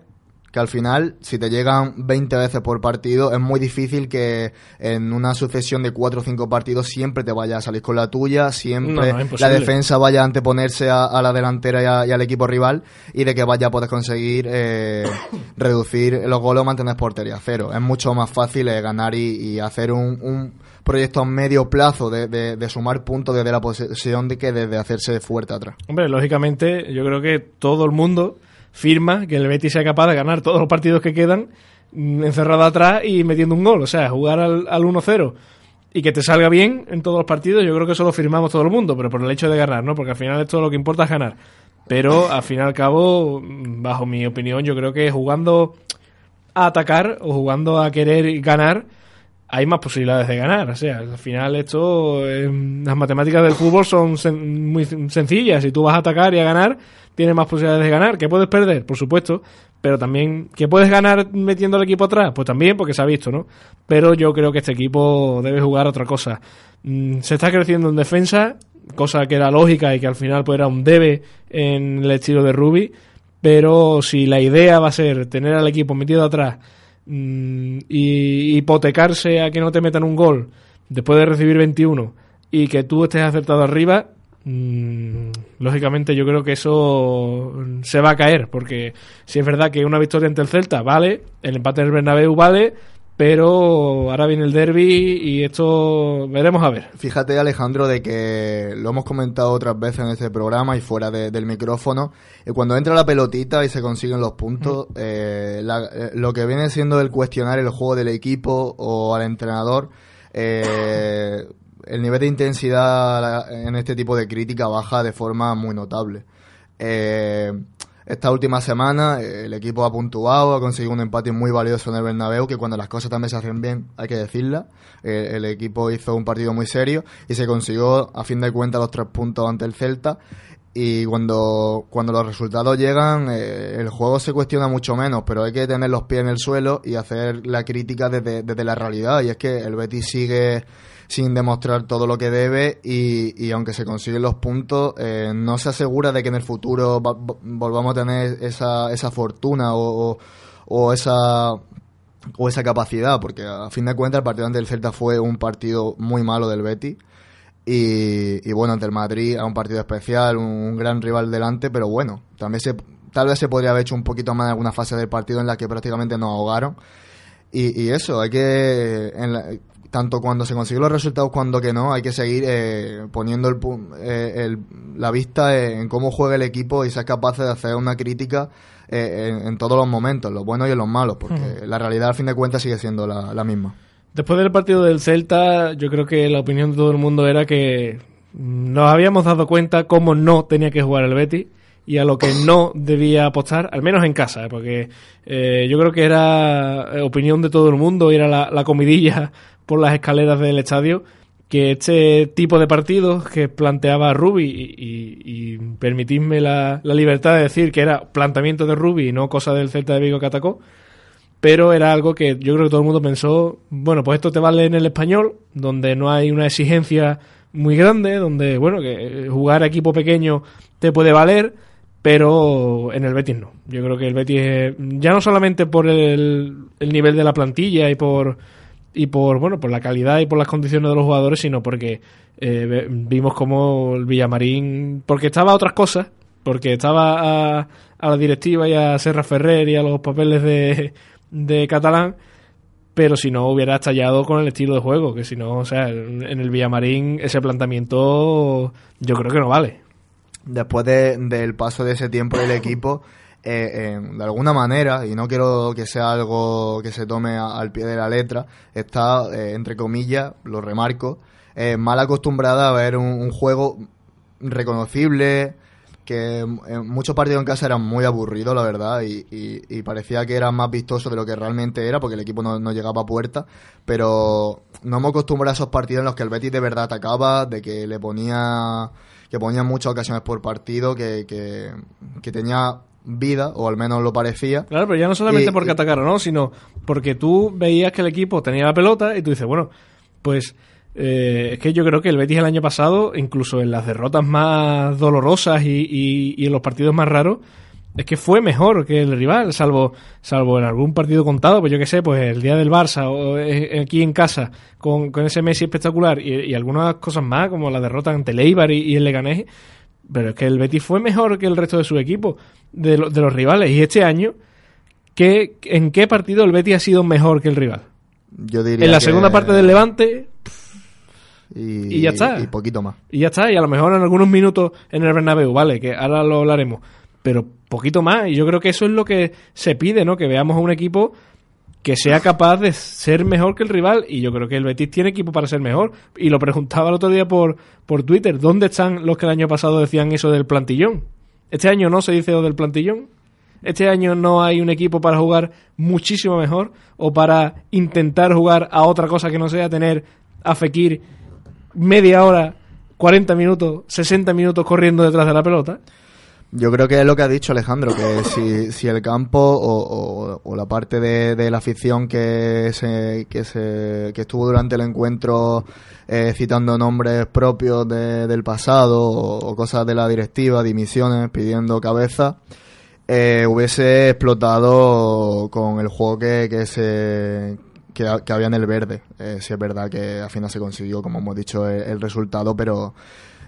[SPEAKER 3] que al final, si te llegan 20 veces por partido, es muy difícil que en una sucesión de 4 o 5 partidos siempre te vaya a salir con la tuya, siempre la defensa vaya a anteponerse a, la delantera y, al equipo rival y de que vaya a poder conseguir eh, reducir los goles o mantener portería cero. Es mucho más fácil eh, ganar y, hacer un, proyecto a medio plazo de, sumar puntos desde la posición de que desde hacerse fuerte atrás.
[SPEAKER 2] Hombre, lógicamente, yo creo que todo el mundo firma que el Betis sea capaz de ganar todos los partidos que quedan mm, encerrado atrás y metiendo un gol. O sea, jugar al, al 1-0 y que te salga bien en todos los partidos, yo creo que eso lo firmamos todo el mundo, pero por el hecho de ganar, ¿no? Porque al final esto lo que importa es ganar. Pero al fin y al cabo, mm, bajo mi opinión, yo creo que jugando a atacar o jugando a querer ganar, hay más posibilidades de ganar. O sea, al final esto, las matemáticas del fútbol son muy sencillas. Si tú vas a atacar y a ganar, tienes más posibilidades de ganar. ¿Qué puedes perder? Por supuesto. Pero también, ¿qué puedes ganar metiendo al equipo atrás? Pues también, porque se ha visto, ¿no? Pero yo creo que este equipo debe jugar otra cosa. Mm, se está creciendo en defensa, cosa que era lógica y que al final pues era un debe en el estilo de Ruby. Pero si la idea va a ser tener al equipo metido atrás Mm, y hipotecarse a que no te metan un gol después de recibir 21 y que tú estés acertado arriba, lógicamente yo creo que eso se va a caer, porque si es verdad que una victoria ante el Celta vale, el empate en el Bernabéu vale, pero ahora viene el derby y esto veremos a ver.
[SPEAKER 3] Fíjate Alejandro de que lo hemos comentado otras veces en este programa y fuera del micrófono, y cuando entra la pelotita y se consiguen los puntos, eh, eh, lo que viene siendo el cuestionar el juego del equipo o al entrenador, eh, el nivel de intensidad en este tipo de crítica baja de forma muy notable. esta última semana eh, el equipo ha puntuado, ha conseguido un empate muy valioso en el Bernabéu, que cuando las cosas también se hacen bien, hay que decirla. Eh, el equipo hizo un partido muy serio y se consiguió, a fin de cuentas, los tres puntos ante el Celta. Y cuando, cuando los resultados llegan, eh, el juego se cuestiona mucho menos, pero hay que tener los pies en el suelo y hacer la crítica desde, desde la realidad. Y es que el Betis sigue sin demostrar todo lo que debe y, y aunque se consiguen los puntos, eh, no se asegura de que en el futuro volvamos a tener esa, esa fortuna o, o, esa o esa capacidad, porque a fin de cuentas el partido ante el Celta fue un partido muy malo del Betis. Y, y bueno, ante el Madrid era un partido especial, un, gran rival delante, pero bueno, también se, tal vez se podría haber hecho un poquito más en alguna fase del partido en la que prácticamente nos ahogaron. Y, eso, hay que, tanto cuando se consiguen los resultados cuando que no, hay que seguir eh, poniendo el, eh, la vista en cómo juega el equipo y ser capaz de hacer una crítica eh, en, todos los momentos, los buenos y los malos, porque la realidad al fin de cuentas sigue siendo la, misma.
[SPEAKER 2] Después del partido del Celta, yo creo que la opinión de todo el mundo era que nos habíamos dado cuenta cómo no tenía que jugar el Betis y a lo que no debía apostar, al menos en casa, porque yo creo que era opinión de todo el mundo, era la, la comidilla por las escaleras del estadio que este tipo de partidos que planteaba Rubi y, permitidme la, libertad de decir que era planteamiento de Rubi y no cosa del Celta de Vigo que atacó, pero era algo que yo creo que todo el mundo pensó, bueno, pues esto te vale en el español, donde no hay una exigencia muy grande, donde, bueno, que jugar a equipo pequeño te puede valer, pero en el Betis no. Yo creo que el Betis, ya no solamente por el nivel de la plantilla y por y por bueno por la calidad y por las condiciones de los jugadores, sino porque eh, vimos como el Villamarín, porque estaba a otras cosas, porque estaba a, la directiva y a Serra Ferrer y a los papeles de, de Catalán, pero si no hubiera estallado con el estilo de juego, que si no, o sea, en el Villamarín ese planteamiento yo creo que no vale.
[SPEAKER 3] Después del paso de ese tiempo del equipo, eh, de alguna manera, y no quiero que sea algo que se tome al pie de la letra, está, eh, entre comillas, lo remarco, eh, mal acostumbrada a ver un, juego reconocible, que en muchos partidos en casa eran muy aburridos, la verdad, y, parecía que era más vistoso de lo que realmente era, porque el equipo no, llegaba a puerta, pero no me acostumbro a esos partidos en los que el Betis de verdad atacaba, de que le ponía que ponía muchas ocasiones por partido, que, que, que tenía vida, o al menos lo parecía.
[SPEAKER 2] Claro, pero ya no solamente porque atacaron, ¿no? Sino porque tú veías que el equipo tenía la pelota y tú dices, bueno, pues eh, es que yo creo que el Betis el año pasado, incluso en las derrotas más dolorosas y, y, en los partidos más raros, es que fue mejor que el rival, salvo salvo en algún partido contado, pues yo qué sé, pues el día del Barça o eh, aquí en casa con, con ese Messi espectacular y, algunas cosas más, como la derrota ante el Eibar y, y el Leganés, pero es que el Betis fue mejor que el resto de su equipo, de, de los rivales. Y este año, ¿qué, ¿en qué partido el Betis ha sido mejor que el rival?
[SPEAKER 3] Yo diría
[SPEAKER 2] En la segunda parte del Levante.
[SPEAKER 3] Y,
[SPEAKER 2] ya está.
[SPEAKER 3] Y poquito más.
[SPEAKER 2] Y ya está. Y a lo mejor en algunos minutos en el Bernabéu, vale, que ahora lo hablaremos. Pero poquito más. Y yo creo que eso es lo que se pide, ¿no? Que veamos a un equipo que sea capaz de ser mejor que el rival. Y yo creo que el Betis tiene equipo para ser mejor. Y lo preguntaba el otro día por, por Twitter. ¿Dónde están los que el año pasado decían eso del plantillón? Este año no se dice lo del plantillón. Este año no hay un equipo para jugar muchísimo mejor o para intentar jugar a otra cosa que no sea tener a Fekir media hora, 40 minutos, 60 minutos corriendo detrás de la pelota.
[SPEAKER 3] Yo creo que es lo que ha dicho Alejandro, que si, si el campo o, la parte de, la afición que, se, que, se, que estuvo durante el encuentro eh, citando nombres propios del pasado o, cosas de la directiva, dimisiones, pidiendo cabeza, eh, hubiese explotado con el juego que, que se que, había en el verde. Eh, si es verdad que al final se consiguió, como hemos dicho, el resultado, pero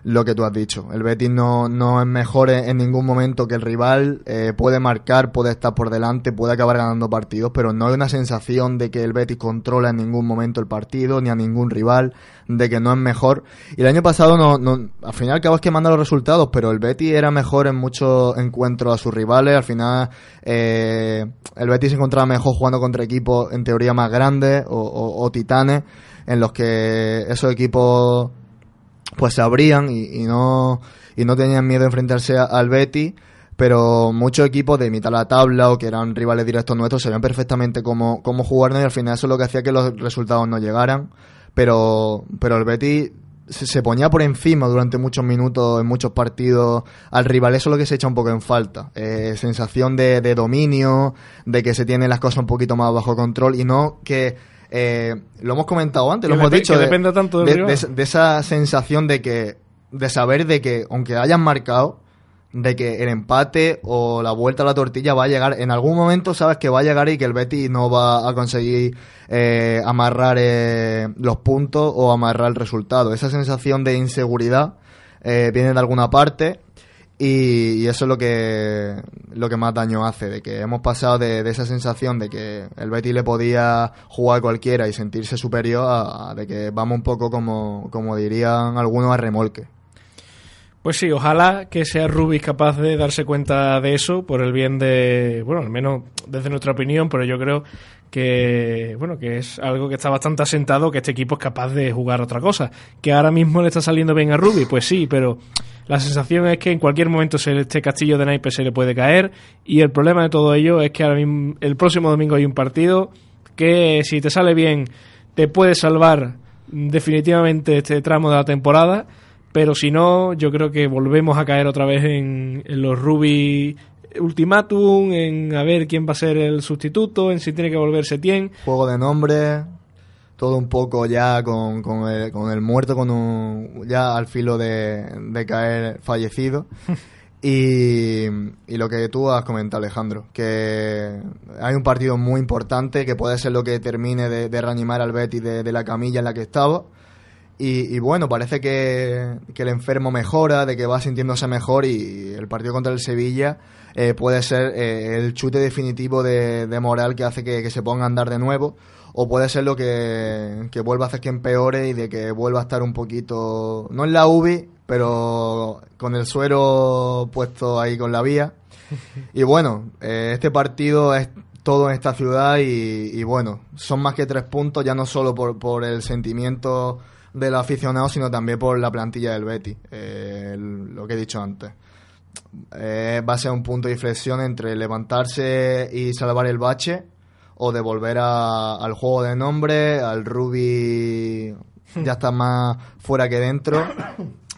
[SPEAKER 3] lo que tú has dicho. El Betis no, no es mejor en, ningún momento que el rival, eh, puede marcar, puede estar por delante, puede acabar ganando partidos, pero no hay una sensación de que el Betis controla en ningún momento el partido, ni a ningún rival, de que no es mejor. Y el año pasado, no, no, al final acabas que manda los resultados, pero el Betis era mejor en muchos encuentros a sus rivales, al final eh, el Betis se encontraba mejor jugando contra equipos en teoría más grandes o, o titanes, en los que esos equipos pues se abrían y, no y no tenían miedo de enfrentarse al Betty pero muchos equipos de mitad de la tabla o que eran rivales directos nuestros sabían perfectamente cómo, cómo jugarnos y al final eso es lo que hacía que los resultados no llegaran. Pero, pero el Betis se, ponía por encima durante muchos minutos en muchos partidos al rival. Eso es lo que se echa un poco en falta. Eh, sensación de, dominio, de que se tienen las cosas un poquito más bajo control y no que eh, lo hemos comentado antes, lo hemos dicho,
[SPEAKER 2] de, tanto
[SPEAKER 3] de, esa sensación de que de saber de que aunque hayan marcado de que el empate o la vuelta a la tortilla va a llegar. En algún momento sabes que va a llegar y que el Betis no va a conseguir eh, amarrar eh, los puntos o amarrar el resultado. Esa sensación de inseguridad eh, viene de alguna parte y, eso es lo que, lo que más daño hace, de que hemos pasado de, esa sensación de que el Betis le podía jugar cualquiera y sentirse superior a, de que vamos un poco como, como dirían algunos a remolque.
[SPEAKER 2] Pues sí, ojalá que sea Rubis capaz de darse cuenta de eso por el bien de, bueno, al menos desde nuestra opinión, pero yo creo que, bueno, que es algo que está bastante asentado que este equipo es capaz de jugar otra cosa. Que ahora mismo le está saliendo bien a Rubis, pues sí, pero la sensación es que en cualquier momento este castillo de naipes se le puede caer y el problema de todo ello es que ahora mismo, el próximo domingo hay un partido que si te sale bien te puede salvar definitivamente este tramo de la temporada pero si no, yo creo que volvemos a caer otra vez en, los Ruby Ultimatum, en a ver quién va a ser el sustituto, en si tiene que volver Setien.
[SPEAKER 3] Juego de nombre, todo un poco ya con, con, el, con el muerto, con un, ya al filo de, de caer fallecido. Y, y, lo que tú has comentado, Alejandro, que hay un partido muy importante que puede ser lo que termine de, reanimar al Betty de, de, la camilla en la que estaba. Y, bueno, parece que, el enfermo mejora, de que va sintiéndose mejor y el partido contra el Sevilla eh, puede ser eh, el chute definitivo de, moral que hace que, se ponga a andar de nuevo o puede ser lo que, vuelva a hacer que empeore y de que vuelva a estar un poquito, no en la UBI, pero con el suero puesto ahí con la vía. Y bueno, eh, este partido es todo en esta ciudad y, bueno, son más que tres puntos, ya no solo por, por el sentimiento del aficionado, sino también por la plantilla del Betty, eh, lo que he dicho antes. Eh, va a ser un punto de inflexión entre levantarse y salvar el bache o de volver al juego de nombre, al Ruby ya está más fuera que dentro,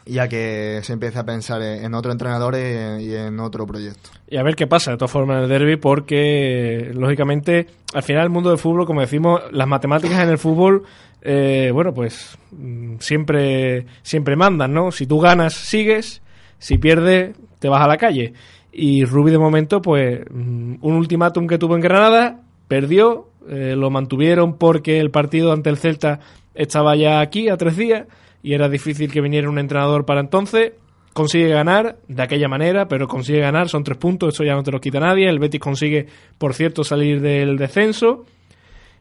[SPEAKER 3] ya que se empiece a pensar en otro entrenador y en, otro proyecto.
[SPEAKER 2] Y a ver qué pasa de todas formas en el derby, porque lógicamente al final el mundo del fútbol, como decimos, las matemáticas en el fútbol eh, bueno, pues mm, siempre, siempre mandan, ¿no? Si tú ganas, sigues, si pierdes, te vas a la calle. Y Rubi de momento, pues mm, un ultimátum que tuvo en Granada, perdió, eh, lo mantuvieron porque el partido ante el Celta estaba ya aquí a tres días y era difícil que viniera un entrenador para entonces. Consigue ganar de aquella manera, pero consigue ganar, son tres puntos, eso ya no te lo quita nadie. El Betis consigue, por cierto, salir del descenso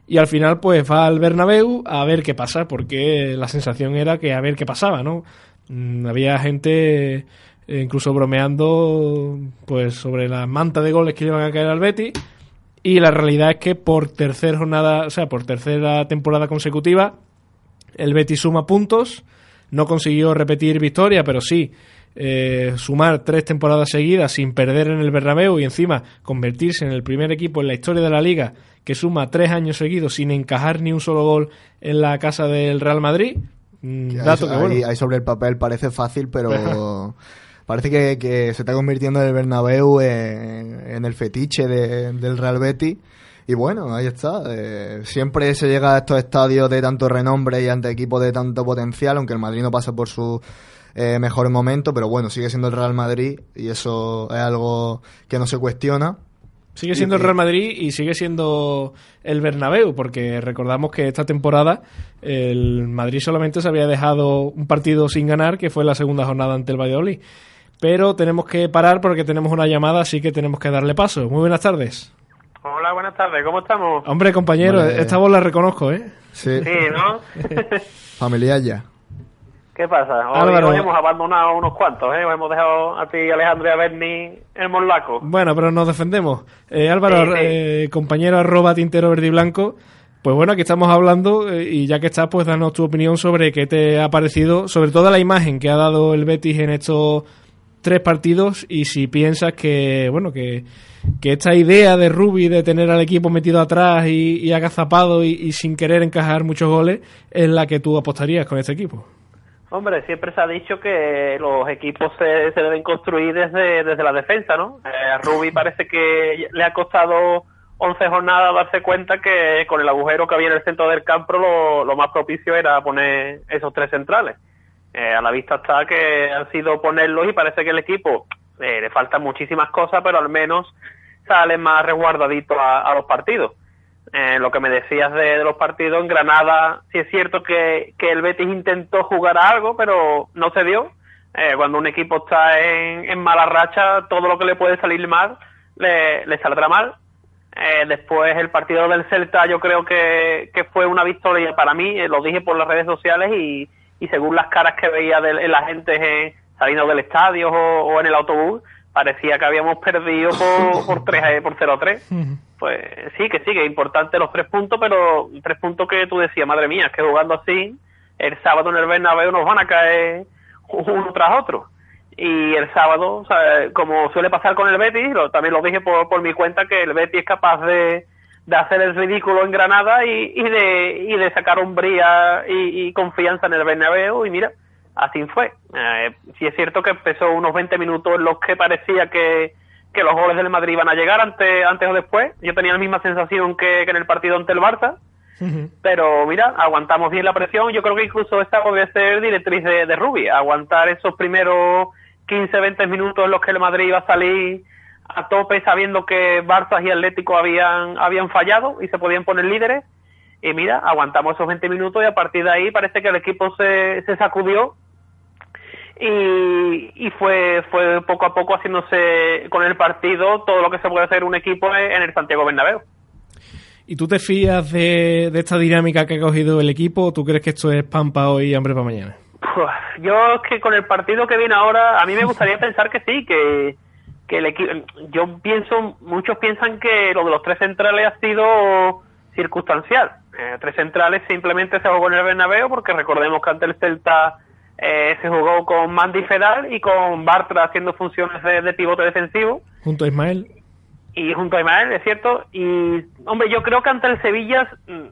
[SPEAKER 2] y al final pues va al Bernabéu a ver qué pasa, porque la sensación era que a ver qué pasaba, ¿no? Mm, había gente eh, incluso bromeando pues sobre la manta de goles que iban a caer al Betis y la realidad es que por tercera jornada, o sea, por tercera temporada consecutiva el Betis suma puntos, no consiguió repetir victoria, pero sí eh, sumar tres temporadas seguidas sin perder en el Bernabéu y encima convertirse en el primer equipo en la historia de la liga que suma tres años seguidos sin encajar ni un solo gol en la casa del Real Madrid.
[SPEAKER 3] Mm, dato que, ahí, sobre el papel parece fácil, pero parece que, se está convirtiendo el Bernabéu en, el fetiche del Real Betis. Y bueno, ahí está. Eh, siempre se llega a estos estadios de tanto renombre y ante equipos de tanto potencial, aunque el Madrid no pasa por su eh, mejor momento, pero bueno, sigue siendo el Real Madrid y eso es algo que no se cuestiona.
[SPEAKER 2] Sigue siendo el Real Madrid y sigue siendo el Bernabéu, porque recordamos que esta temporada el Madrid solamente se había dejado un partido sin ganar, que fue la segunda jornada ante el Valladolid. Pero tenemos que parar porque tenemos una llamada, así que tenemos que darle paso. Muy buenas tardes.
[SPEAKER 4] Hola, buenas tardes, ¿cómo estamos?
[SPEAKER 2] Hombre, compañero, esta voz la reconozco, ¿eh?
[SPEAKER 3] Sí.
[SPEAKER 4] Sí, ¿no?
[SPEAKER 3] Familiar ya.
[SPEAKER 4] ¿Qué pasa? Hoy, Álvaro... hemos abandonado unos cuantos, ¿eh? hemos dejado a ti, Alejandro y a Berni el Morlaco.
[SPEAKER 2] Bueno, pero nos defendemos. Eh, Álvaro, Eh, compañero arroba tintero verde y blanco, pues bueno, aquí estamos hablando eh, y ya que estás, pues danos tu opinión sobre qué te ha parecido, sobre todo la imagen que ha dado el Betis en estos tres partidos y si piensas que, bueno, que, esta idea de Rubi de tener al equipo metido atrás y, agazapado y, sin querer encajar muchos goles es la que tú apostarías con este equipo.
[SPEAKER 4] Hombre, siempre se ha dicho que los equipos se, se deben construir desde, desde la defensa, ¿no? Eh, a parece que le ha costado 11 jornadas darse cuenta que con el agujero que había en el centro del campo lo, lo más propicio era poner esos tres centrales. Eh, a la vista está que han sido ponerlos y parece que el equipo eh, le faltan muchísimas cosas, pero al menos sale más resguardadito a, los partidos. Eh, lo que me decías de, los partidos en Granada, sí es cierto que, que el Betis intentó jugar a algo, pero no se dio. cuando un equipo está en, en, mala racha, todo lo que le puede salir mal le, le saldrá mal. después el partido del Celta yo creo que, que fue una victoria para mí, lo dije por las redes sociales y, y según las caras que veía de, la gente saliendo del estadio o, en el autobús, parecía que habíamos perdido por, por, 3, eh, por 0-3. Pues sí, que sí, que es importante los tres puntos, pero tres puntos que tú decías, madre mía, es que jugando así, el sábado en el Bernabéu nos van a caer uno tras otro. Y el sábado, como suele pasar con el Betis, también lo dije por, por mi cuenta, que el Betis es capaz de, de hacer el ridículo en Granada y, y de, y de sacar hombría y, y, confianza en el Bernabéu y mira, así fue. Eh, sí es cierto que empezó unos 20 minutos en los que parecía que, que los goles del Madrid iban a llegar antes, antes o después. Yo tenía la misma sensación que, que en el partido ante el Barça. Pero mira, aguantamos bien la presión. Yo creo que incluso esta puede ser directriz de, de Rubi, aguantar esos primeros 15, 20 minutos en los que el Madrid iba a salir a tope sabiendo que Barça y Atlético habían, habían fallado y se podían poner líderes. Y mira, aguantamos esos 20 minutos y a partir de ahí parece que el equipo se, se sacudió y, y fue, fue poco a poco haciéndose con el partido todo lo que se puede hacer un equipo en el Santiago Bernabéu.
[SPEAKER 2] ¿Y tú te fías de, de esta dinámica que ha cogido el equipo o tú crees que esto es pan para hoy y hambre para mañana?
[SPEAKER 4] yo es que con el partido que viene ahora, a mí me gustaría pensar que sí, que, que el equipo, yo pienso, muchos piensan que lo de los tres centrales ha sido circunstancial. Eh, tres centrales simplemente se jugó en el Bernabéu porque recordemos que ante el Celta eh, se jugó con Mandy Fedal y con Bartra haciendo funciones de, pivote defensivo.
[SPEAKER 2] Junto a Ismael.
[SPEAKER 4] Y junto a Ismael, es cierto. Y, hombre, yo creo que ante el Sevilla mm,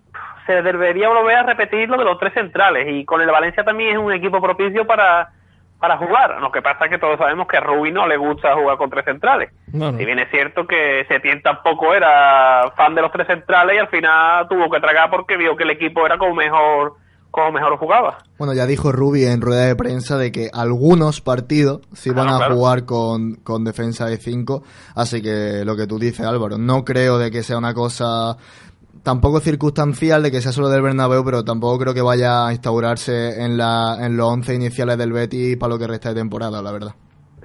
[SPEAKER 4] se debería volver a repetir lo de los tres centrales. Y con el Valencia también es un equipo propicio para para jugar. Lo que pasa es que todos sabemos que a Rubí no le gusta jugar con tres centrales. Si bien es cierto que Setién tampoco era fan de los tres centrales y al final tuvo que tragar porque vio que el equipo era como mejor como mejor jugaba.
[SPEAKER 3] Bueno, ya dijo Rubi en rueda de prensa de que algunos partidos sí van a jugar con, con defensa de cinco, así que lo que tú dices Álvaro, no creo de que sea una cosa tampoco circunstancial de que sea solo del Bernabéu, pero tampoco creo que vaya a instaurarse en, la, en los 11 iniciales del Betis para lo que resta de temporada, la verdad.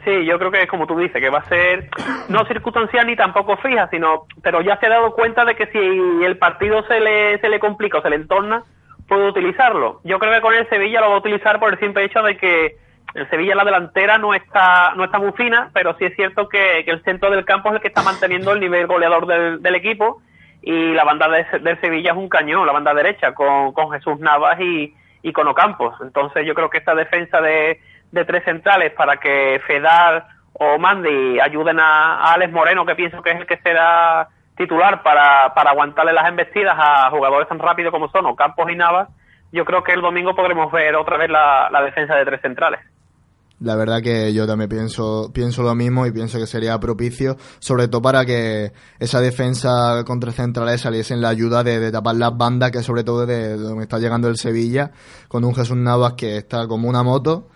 [SPEAKER 4] Sí, yo creo que es como tú dices, que va a ser no circunstancial ni tampoco fija, sino, pero ya se ha dado cuenta de que si el partido se le, se le complica o se le entorna, puede utilizarlo. Yo creo que con el Sevilla lo va a utilizar por el simple hecho de que el Sevilla la delantera no está no está muy fina, pero sí es cierto que, el centro del campo es el que está manteniendo el nivel goleador del equipo y la banda de, del Sevilla es un cañón, la banda derecha, con, con Jesús Navas y, y con Ocampos. Entonces yo creo que esta defensa de, de tres centrales para que Fedar o Mandy ayuden a, Alex Moreno, que pienso que es el que será titular para, para aguantarle las embestidas a jugadores tan rápidos como son Ocampos y Navas, yo creo que el domingo podremos ver otra vez la, la defensa de tres centrales.
[SPEAKER 3] La verdad que yo también pienso, pienso lo mismo y pienso que sería propicio, sobre todo para que esa defensa contra centrales saliese en la ayuda de, tapar las bandas, que sobre todo de, de donde está llegando el Sevilla, con un Jesús Navas que está como una moto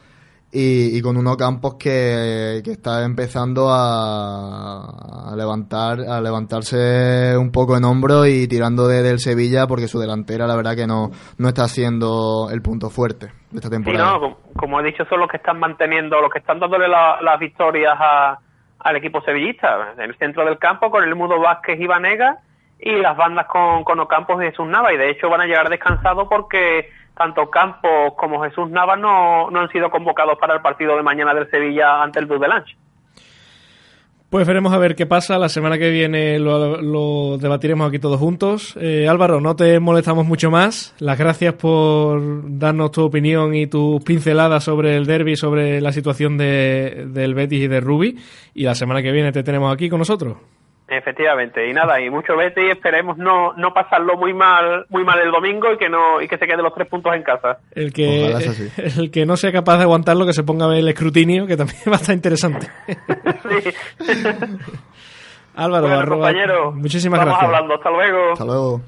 [SPEAKER 3] y, con uno Campos que, está empezando a, levantar a levantarse un poco en hombro y tirando de, del Sevilla porque su delantera la verdad que no, no está siendo el punto fuerte de esta temporada.
[SPEAKER 4] no, como, he dicho, son los que están manteniendo, los que están dándole las victorias al equipo sevillista, en el centro del campo con el Mudo Vázquez y Vanega y las bandas con, con Ocampos y Jesús Nava y de hecho van a llegar descansados porque tanto Campos como Jesús Navas no, no han sido convocados para el partido de mañana del Sevilla ante el Dudelange.
[SPEAKER 2] Pues veremos a ver qué pasa. La semana que viene lo, debatiremos aquí todos juntos. Eh, Álvaro, no te molestamos mucho más. Las gracias por darnos tu opinión y tus pinceladas sobre el derby, sobre la situación de, del Betis y de Ruby. Y la semana que viene te tenemos aquí con nosotros.
[SPEAKER 4] Efectivamente, y nada, y mucho vete y esperemos no, no pasarlo muy mal, muy mal el domingo y que no, y que se queden los tres puntos en casa.
[SPEAKER 2] El que, el que no sea capaz de aguantarlo, que se ponga a ver el escrutinio, que también va a estar interesante. sí. Álvaro,
[SPEAKER 4] bueno, compañero,
[SPEAKER 2] muchísimas gracias.
[SPEAKER 4] hablando, hasta luego.
[SPEAKER 3] Hasta luego.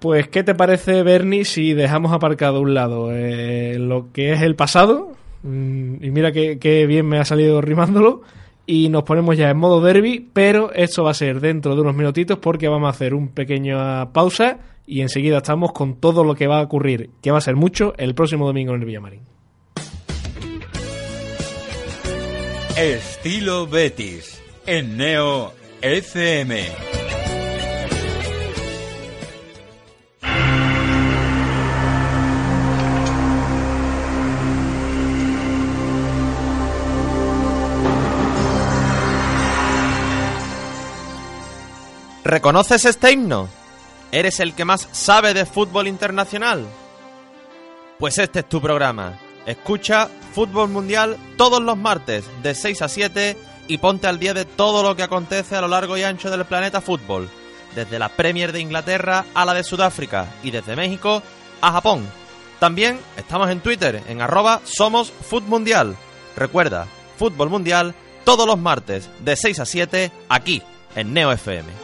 [SPEAKER 2] Pues, ¿qué te parece, Bernie, si dejamos aparcado a un lado eh, lo que es el pasado? Mm, y mira que, que bien me ha salido rimándolo y nos ponemos ya en modo derby, pero esto va a ser dentro de unos minutitos porque vamos a hacer un pequeño pausa y enseguida estamos con todo lo que va a ocurrir, que va a ser mucho, el próximo domingo en el Villamarín.
[SPEAKER 1] Estilo Betis en Neo FM.
[SPEAKER 5] ¿Reconoces este himno? ¿Eres el que más sabe de fútbol internacional? Pues este es tu programa. Escucha Fútbol Mundial todos los martes de 6 a 7 y ponte al día de todo lo que acontece a lo largo y ancho del planeta fútbol, desde la Premier de Inglaterra a la de Sudáfrica y desde México a Japón. También estamos en Twitter en arroba somos Mundial. Recuerda, Fútbol Mundial todos los martes de 6 a 7 aquí en Neo FM.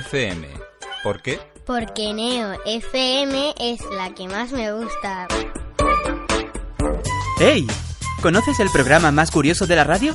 [SPEAKER 1] FM. ¿Por qué?
[SPEAKER 6] Porque Neo FM es la que más me gusta.
[SPEAKER 7] ¡Hey! ¿Conoces el programa más curioso de la radio?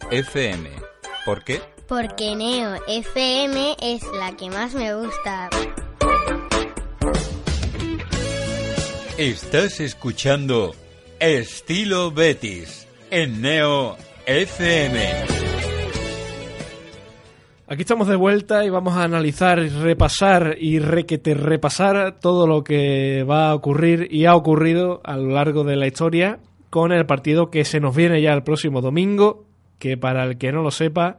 [SPEAKER 1] Neo FM. ¿Por qué?
[SPEAKER 6] Porque Neo FM es la que más me gusta.
[SPEAKER 1] Estás escuchando Estilo Betis en Neo FM.
[SPEAKER 2] Aquí estamos de vuelta y vamos a analizar, y repasar y requete repasar todo lo que va a ocurrir y ha ocurrido a lo largo de la historia con el partido que se nos viene ya el próximo domingo, que para el que no lo sepa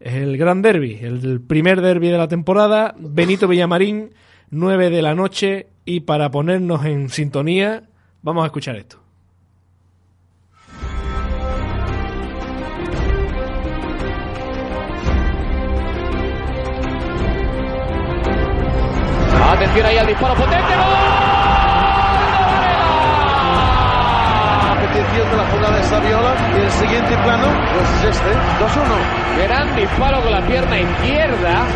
[SPEAKER 2] es el Gran Derby, el primer derby de la temporada, Benito Villamarín, 9 de la noche y para ponernos en sintonía vamos a escuchar esto.
[SPEAKER 8] Atención ahí al disparo potente.
[SPEAKER 9] De la jugada de Saviola y el siguiente plano pues es este, 2-1.
[SPEAKER 8] Gran disparo con la pierna izquierda.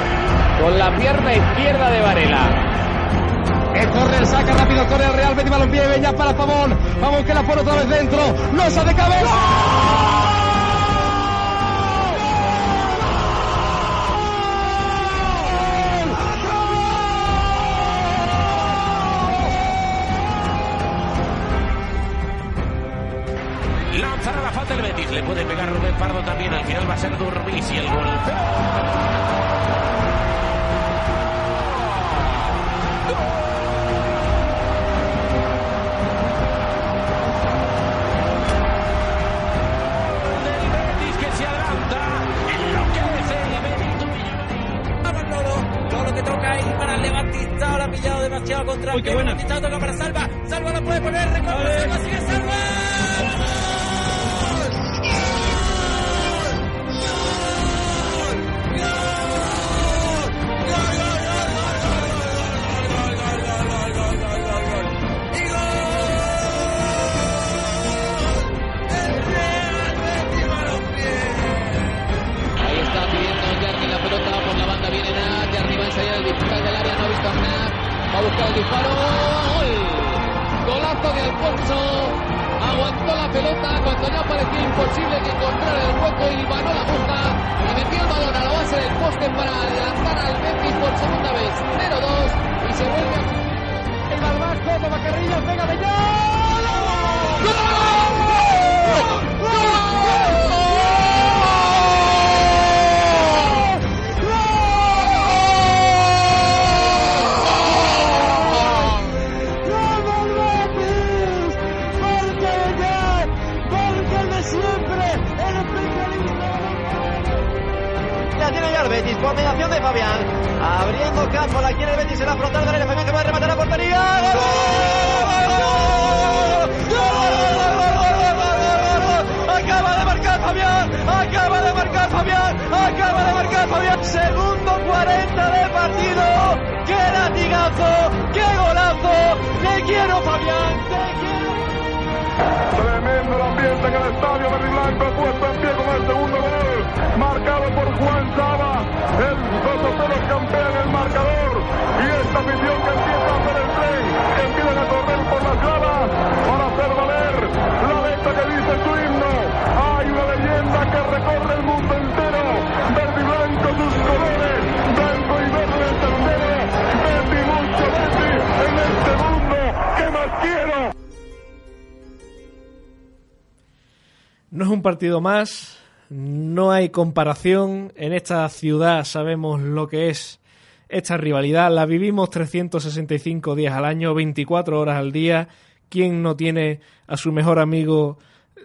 [SPEAKER 8] Con la pierna izquierda de Varela.
[SPEAKER 10] El córner saca rápido el córner Real Betis Balompié. Beñat para Pavón. Vamos que la pone otra vez dentro. Losa de cabeza.
[SPEAKER 11] La el Betis. Le puede pegar Rubén Pardo también. Al final va a ser Durmis y el gol. Del Betis que se adelanta. Enloquece el Betis.
[SPEAKER 12] Lolo, Lolo que toca ahí para el Levantista, lo ha pillado demasiado contra
[SPEAKER 11] Uy, qué
[SPEAKER 12] el
[SPEAKER 11] buena.
[SPEAKER 12] Levantista, toca para Salva, Salva lo puede poner, recorre, Salva, sigue Salva.
[SPEAKER 8] Va a buscar el disparo. ¡Gol! Golazo de Alfonso. Aguantó la pelota cuando ya parecía imposible que encontrara el hueco y ganó la boca. Y metió el balón a la base del poste para adelantar al Betis por segunda vez. 0-2. Y se vuelve
[SPEAKER 10] El Barbasco, toma carrilla, pega de
[SPEAKER 13] La Fabián. Abriendo campo, la quiere el Betis en la frontal de la Fabián que va a rematar la portería. Acaba de marcar Fabián, acaba de marcar Fabián, acaba de marcar Fabián. Segundo 40 de partido. ¡Qué latigazo! ¡Qué golazo! ¡Te quiero Fabián! ¡Te quiero!
[SPEAKER 14] Tremendo el ambiente en el estadio Verde y Blanco, puesto en pie con el segundo gol, marcado por Juan Sototero campeón en el marcador, y esta afición que empieza a hacer el tren, que empiezan a correr por las gradas para hacer valer la letra que dice su himno. Hay una leyenda que recorre el mundo entero, verde y blanco sus colores, blanco y verde el tercero, Betty mucho Betty en este mundo, ¿qué más quiero?
[SPEAKER 2] No es un partido más, no hay comparación. En esta ciudad sabemos lo que es esta rivalidad. La vivimos 365 días al año, 24 horas al día. ¿Quién no tiene a su mejor amigo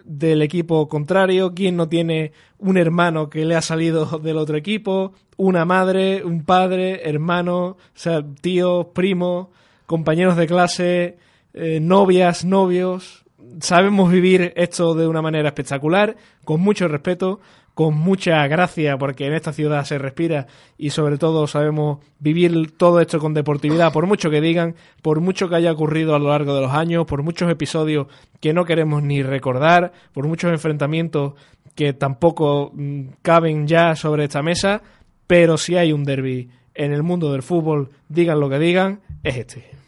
[SPEAKER 2] del equipo contrario? ¿Quién no tiene un hermano que le ha salido del otro equipo? Una madre, un padre, hermano, o sea, tíos, primos, compañeros de clase, eh, novias, novios sabemos vivir esto de una manera espectacular, con mucho respeto, con mucha gracia, porque en esta ciudad se respira y sobre todo sabemos vivir todo esto con deportividad, por mucho que digan, por mucho que haya ocurrido a lo largo de los años, por muchos episodios que no queremos ni recordar, por muchos enfrentamientos que tampoco mm, caben ya sobre esta mesa, pero si hay un derby en el mundo del fútbol, digan lo que digan, es este.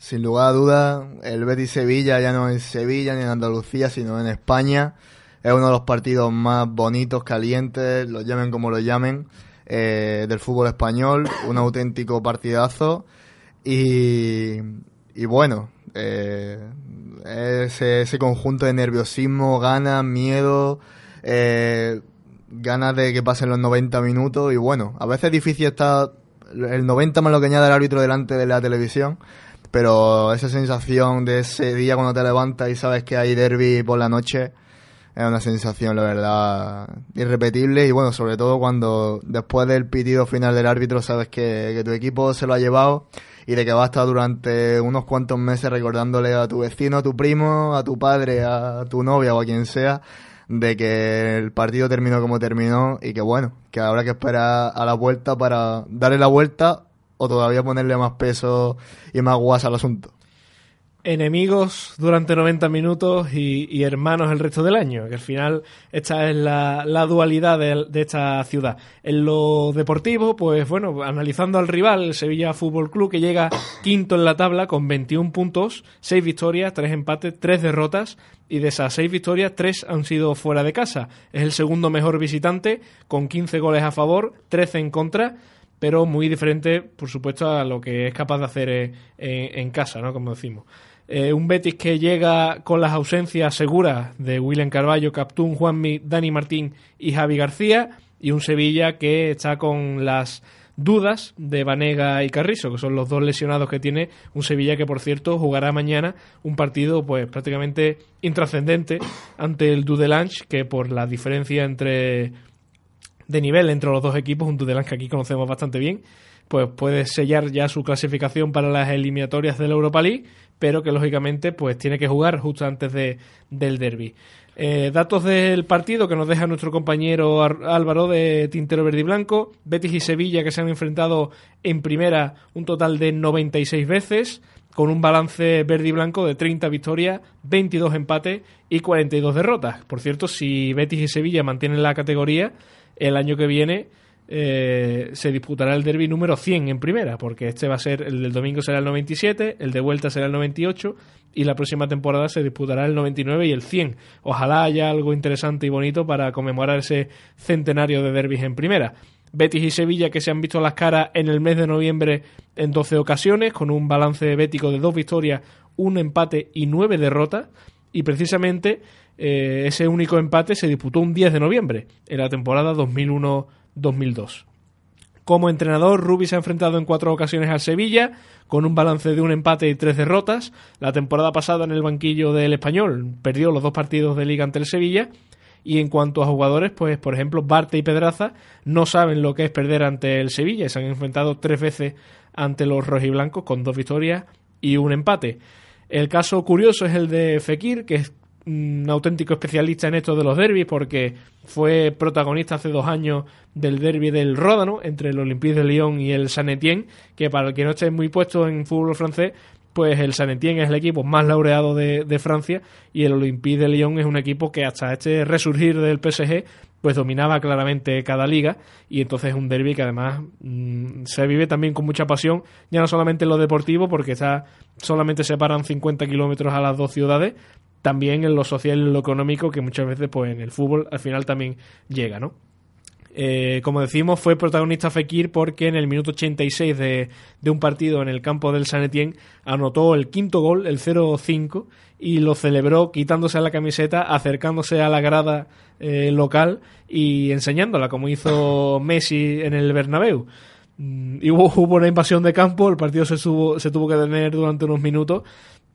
[SPEAKER 3] Sin lugar a dudas, el Betis Sevilla ya no es Sevilla ni en Andalucía, sino en España. Es uno de los partidos más bonitos, calientes, lo llamen como lo llamen, eh, del fútbol español. Un auténtico partidazo. Y, y bueno, eh, ese, ese conjunto de nerviosismo, ganas, miedo, eh, ganas de que pasen los 90 minutos. Y bueno, a veces es difícil estar el 90 más lo que añade el árbitro delante de la televisión pero esa sensación de ese día cuando te levantas y sabes que hay derby por la noche es una sensación, la verdad, irrepetible. Y bueno, sobre todo cuando después del pitido final del árbitro sabes que, que tu equipo se lo ha llevado y de que va a estar durante unos cuantos meses recordándole a tu vecino, a tu primo, a tu padre, a tu novia o a quien sea de que el partido terminó como terminó y que bueno, que habrá que esperar a la vuelta para darle la vuelta o todavía ponerle más peso y más guasa al asunto.
[SPEAKER 2] enemigos durante 90 minutos y, hermanos el resto del año, que al final esta es la, dualidad de, esta ciudad. En lo deportivo, pues bueno, analizando al rival, el Sevilla Fútbol Club, que llega quinto en la tabla con 21 puntos, 6 victorias, 3 empates, 3 derrotas, y de esas 6 victorias, 3 han sido fuera de casa. Es el segundo mejor visitante, con 15 goles a favor, 13 en contra, pero muy diferente, por supuesto, a lo que es capaz de hacer en, casa, ¿no? Como decimos. Eh, un Betis que llega con las ausencias seguras de William Carballo, Captún, Juanmi, Dani Martín y Javi García. Y un Sevilla que está con las dudas de Vanega y Carrizo, que son los dos lesionados que tiene un Sevilla que, por cierto, jugará mañana un partido pues prácticamente intrascendente ante el Dudelange, que por la diferencia entre de nivel entre los dos equipos, un Dudelange que aquí conocemos bastante bien, pues puede sellar ya su clasificación para las eliminatorias de la Europa League, pero que lógicamente pues tiene que jugar justo antes de, del derby. Eh, datos del partido que nos deja nuestro compañero Álvaro de Tintero Verde y Blanco. Betis y Sevilla que se han enfrentado en primera un total de 96 veces, con un balance verde y blanco de 30 victorias, 22 empates y 42 derrotas. Por cierto, si Betis y Sevilla mantienen la categoría, el año que viene eh, se disputará el derby número 100 en primera, porque este va a ser, el del domingo será el 97, el de vuelta será el 98 y la próxima temporada se disputará el 99 y el 100. Ojalá haya algo interesante y bonito para conmemorar ese centenario de derbis en primera. Betis y Sevilla que se han visto las caras en el mes de noviembre en 12 ocasiones, con un balance bético de dos victorias, un empate y nueve derrotas. Y precisamente eh, ese único empate se disputó un 10 de noviembre, en la temporada 2001 2002. Como entrenador, Rubi se ha enfrentado en cuatro ocasiones al Sevilla, con un balance de un empate y tres derrotas. La temporada pasada en el banquillo del Español perdió los dos partidos de liga ante el Sevilla. Y en cuanto a jugadores, pues por ejemplo, Barte y Pedraza no saben lo que es perder ante el Sevilla. Se han enfrentado tres veces ante los rojiblancos con dos victorias y un empate. El caso curioso es el de Fekir, que un auténtico especialista en esto de los derbis porque fue protagonista hace dos años del derby del Ródano entre el Olympique de Lyon y el Saint Etienne, que para el que no esté muy puesto en fútbol francés, pues el Saint Etienne es el equipo más laureado de, Francia y el Olympique de Lyon es un equipo que hasta este resurgir del PSG pues dominaba claramente cada liga y entonces es un derby que además mm, se vive también con mucha pasión, ya no solamente en lo deportivo porque está solamente separan 50 kilómetros a las dos ciudades, también en lo social y lo económico que muchas veces pues en el fútbol al final también llega, ¿no? Eh, como decimos, fue protagonista Fekir porque en el minuto 86 de, de un partido en el campo del San Etienne anotó el quinto gol, el 0-5, y lo celebró quitándose la camiseta, acercándose a la grada eh, local y enseñándola, como hizo Messi en el Bernabéu. Mm, y hubo, hubo, una invasión de campo, el partido se, se tuvo que detener durante unos minutos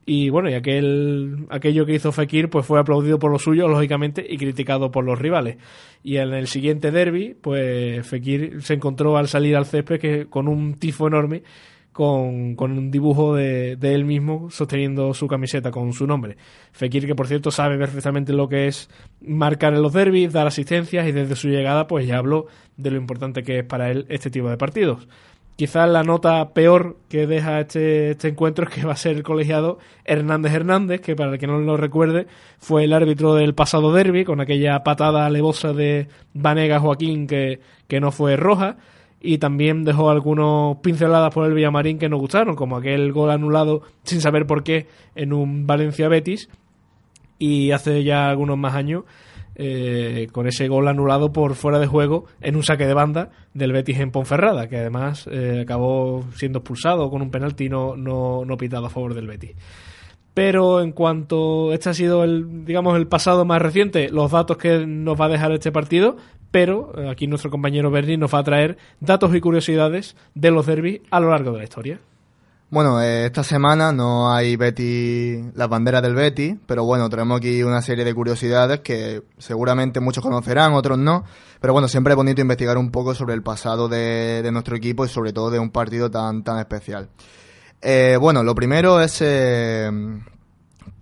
[SPEAKER 2] y bueno, y aquel, aquello que hizo Fekir pues fue aplaudido por los suyos, lógicamente, y criticado por los rivales. Y en el siguiente derby, pues Fekir se encontró al salir al césped que, con un tifo enorme, con, con un dibujo de, él mismo sosteniendo su camiseta con su nombre. Fekir, que por cierto sabe perfectamente lo que es marcar en los derbis, dar asistencias, y desde su llegada pues ya habló de lo importante que es para él este tipo de partidos. Quizás la nota peor que deja este, este encuentro es que va a ser el colegiado Hernández Hernández, que para el que no lo recuerde, fue el árbitro del pasado derby, con aquella patada alevosa de Vanega Joaquín que, que no fue roja, y también dejó algunos pinceladas por el Villamarín que nos gustaron, como aquel gol anulado sin saber por qué en un Valencia Betis, y hace ya algunos más años eh, con ese gol anulado por fuera de juego en un saque de banda del Betis en Ponferrada, que además eh, acabó siendo expulsado con un penalti no, no, no pitado a favor del Betis. Pero en cuanto este ha sido el, digamos, el pasado más reciente, los datos que nos va a dejar este partido, pero eh, aquí nuestro compañero Berni nos va a traer datos y curiosidades de los derbis a lo largo de la historia.
[SPEAKER 3] Bueno, eh, esta semana no hay Betty, las banderas del Betty, pero bueno, tenemos aquí una serie de curiosidades que seguramente muchos conocerán, otros no. Pero bueno, siempre es bonito investigar un poco sobre el pasado de, nuestro equipo y sobre todo de un partido tan, tan especial. Eh, bueno, lo primero es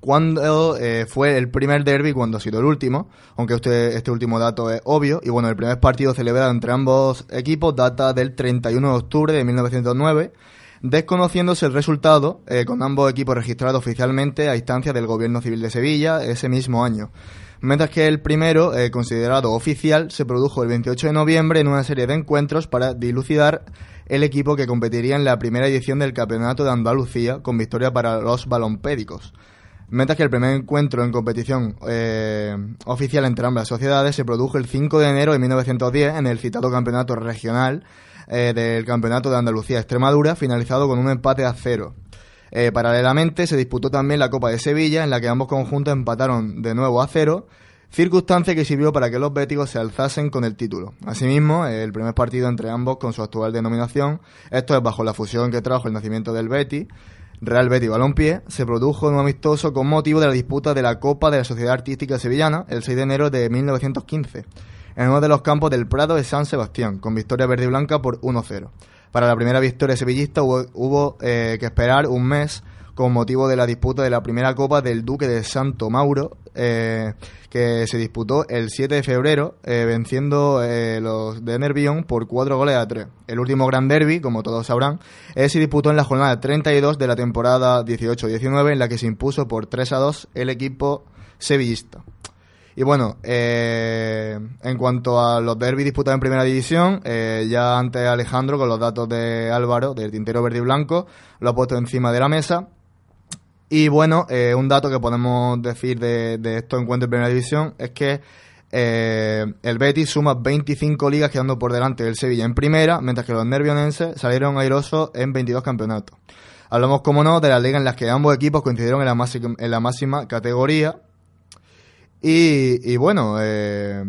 [SPEAKER 3] cuándo fue el primer derby, cuando ha sido el último, aunque usted, este último dato es obvio. Y bueno, el primer partido celebrado entre ambos equipos data del 31 de octubre de 1909 desconociéndose el resultado eh, con ambos equipos registrados oficialmente a instancia del Gobierno Civil de Sevilla ese mismo año. Mientras que el primero, eh, considerado oficial, se produjo el 28 de noviembre en una serie de encuentros para dilucidar el equipo que competiría en la primera edición del Campeonato de Andalucía con victoria para los balompédicos. Mientras que el primer encuentro en competición eh, oficial entre ambas sociedades se produjo el 5 de enero de 1910 en el citado campeonato regional eh, del Campeonato de Andalucía Extremadura, finalizado con un empate a cero. Eh, paralelamente se disputó también la Copa de Sevilla, en la que ambos conjuntos empataron de nuevo a cero, circunstancia que sirvió para que los béticos se alzasen con el título. Asimismo, el primer partido entre ambos con su actual denominación, esto es bajo la fusión que trajo el nacimiento del Betis, Real Betis Balompié, se produjo en un amistoso con motivo de la disputa de la Copa de la Sociedad Artística Sevillana el 6 de enero de 1915 en uno de los campos del Prado de San Sebastián, con victoria verde y blanca por 1-0. Para la primera victoria sevillista hubo, eh, que esperar un mes con motivo de la disputa de la primera Copa del Duque de Santo Mauro, eh, que se disputó el 7 de febrero, eh, venciendo los de Nervión por 4 goles a 3. El último gran derby, como todos sabrán, se disputó en la jornada 32 de la temporada 18-19, en la que se impuso por 3 a 2 el equipo sevillista. Y bueno, eh, en cuanto a los derbis disputados en primera división, eh, ya antes Alejandro, con los datos de Álvaro, del Tintero Verde y Blanco, lo ha puesto encima de la mesa. Y bueno, eh, un dato que podemos decir de, estos encuentros en primera división es que el Betis suma 25 ligas quedando por delante del Sevilla en primera, mientras que los nervionenses salieron airosos en 22 campeonatos. Hablamos, como no, de las ligas en las que ambos equipos coincidieron en la, la máxima categoría, y, bueno, eh,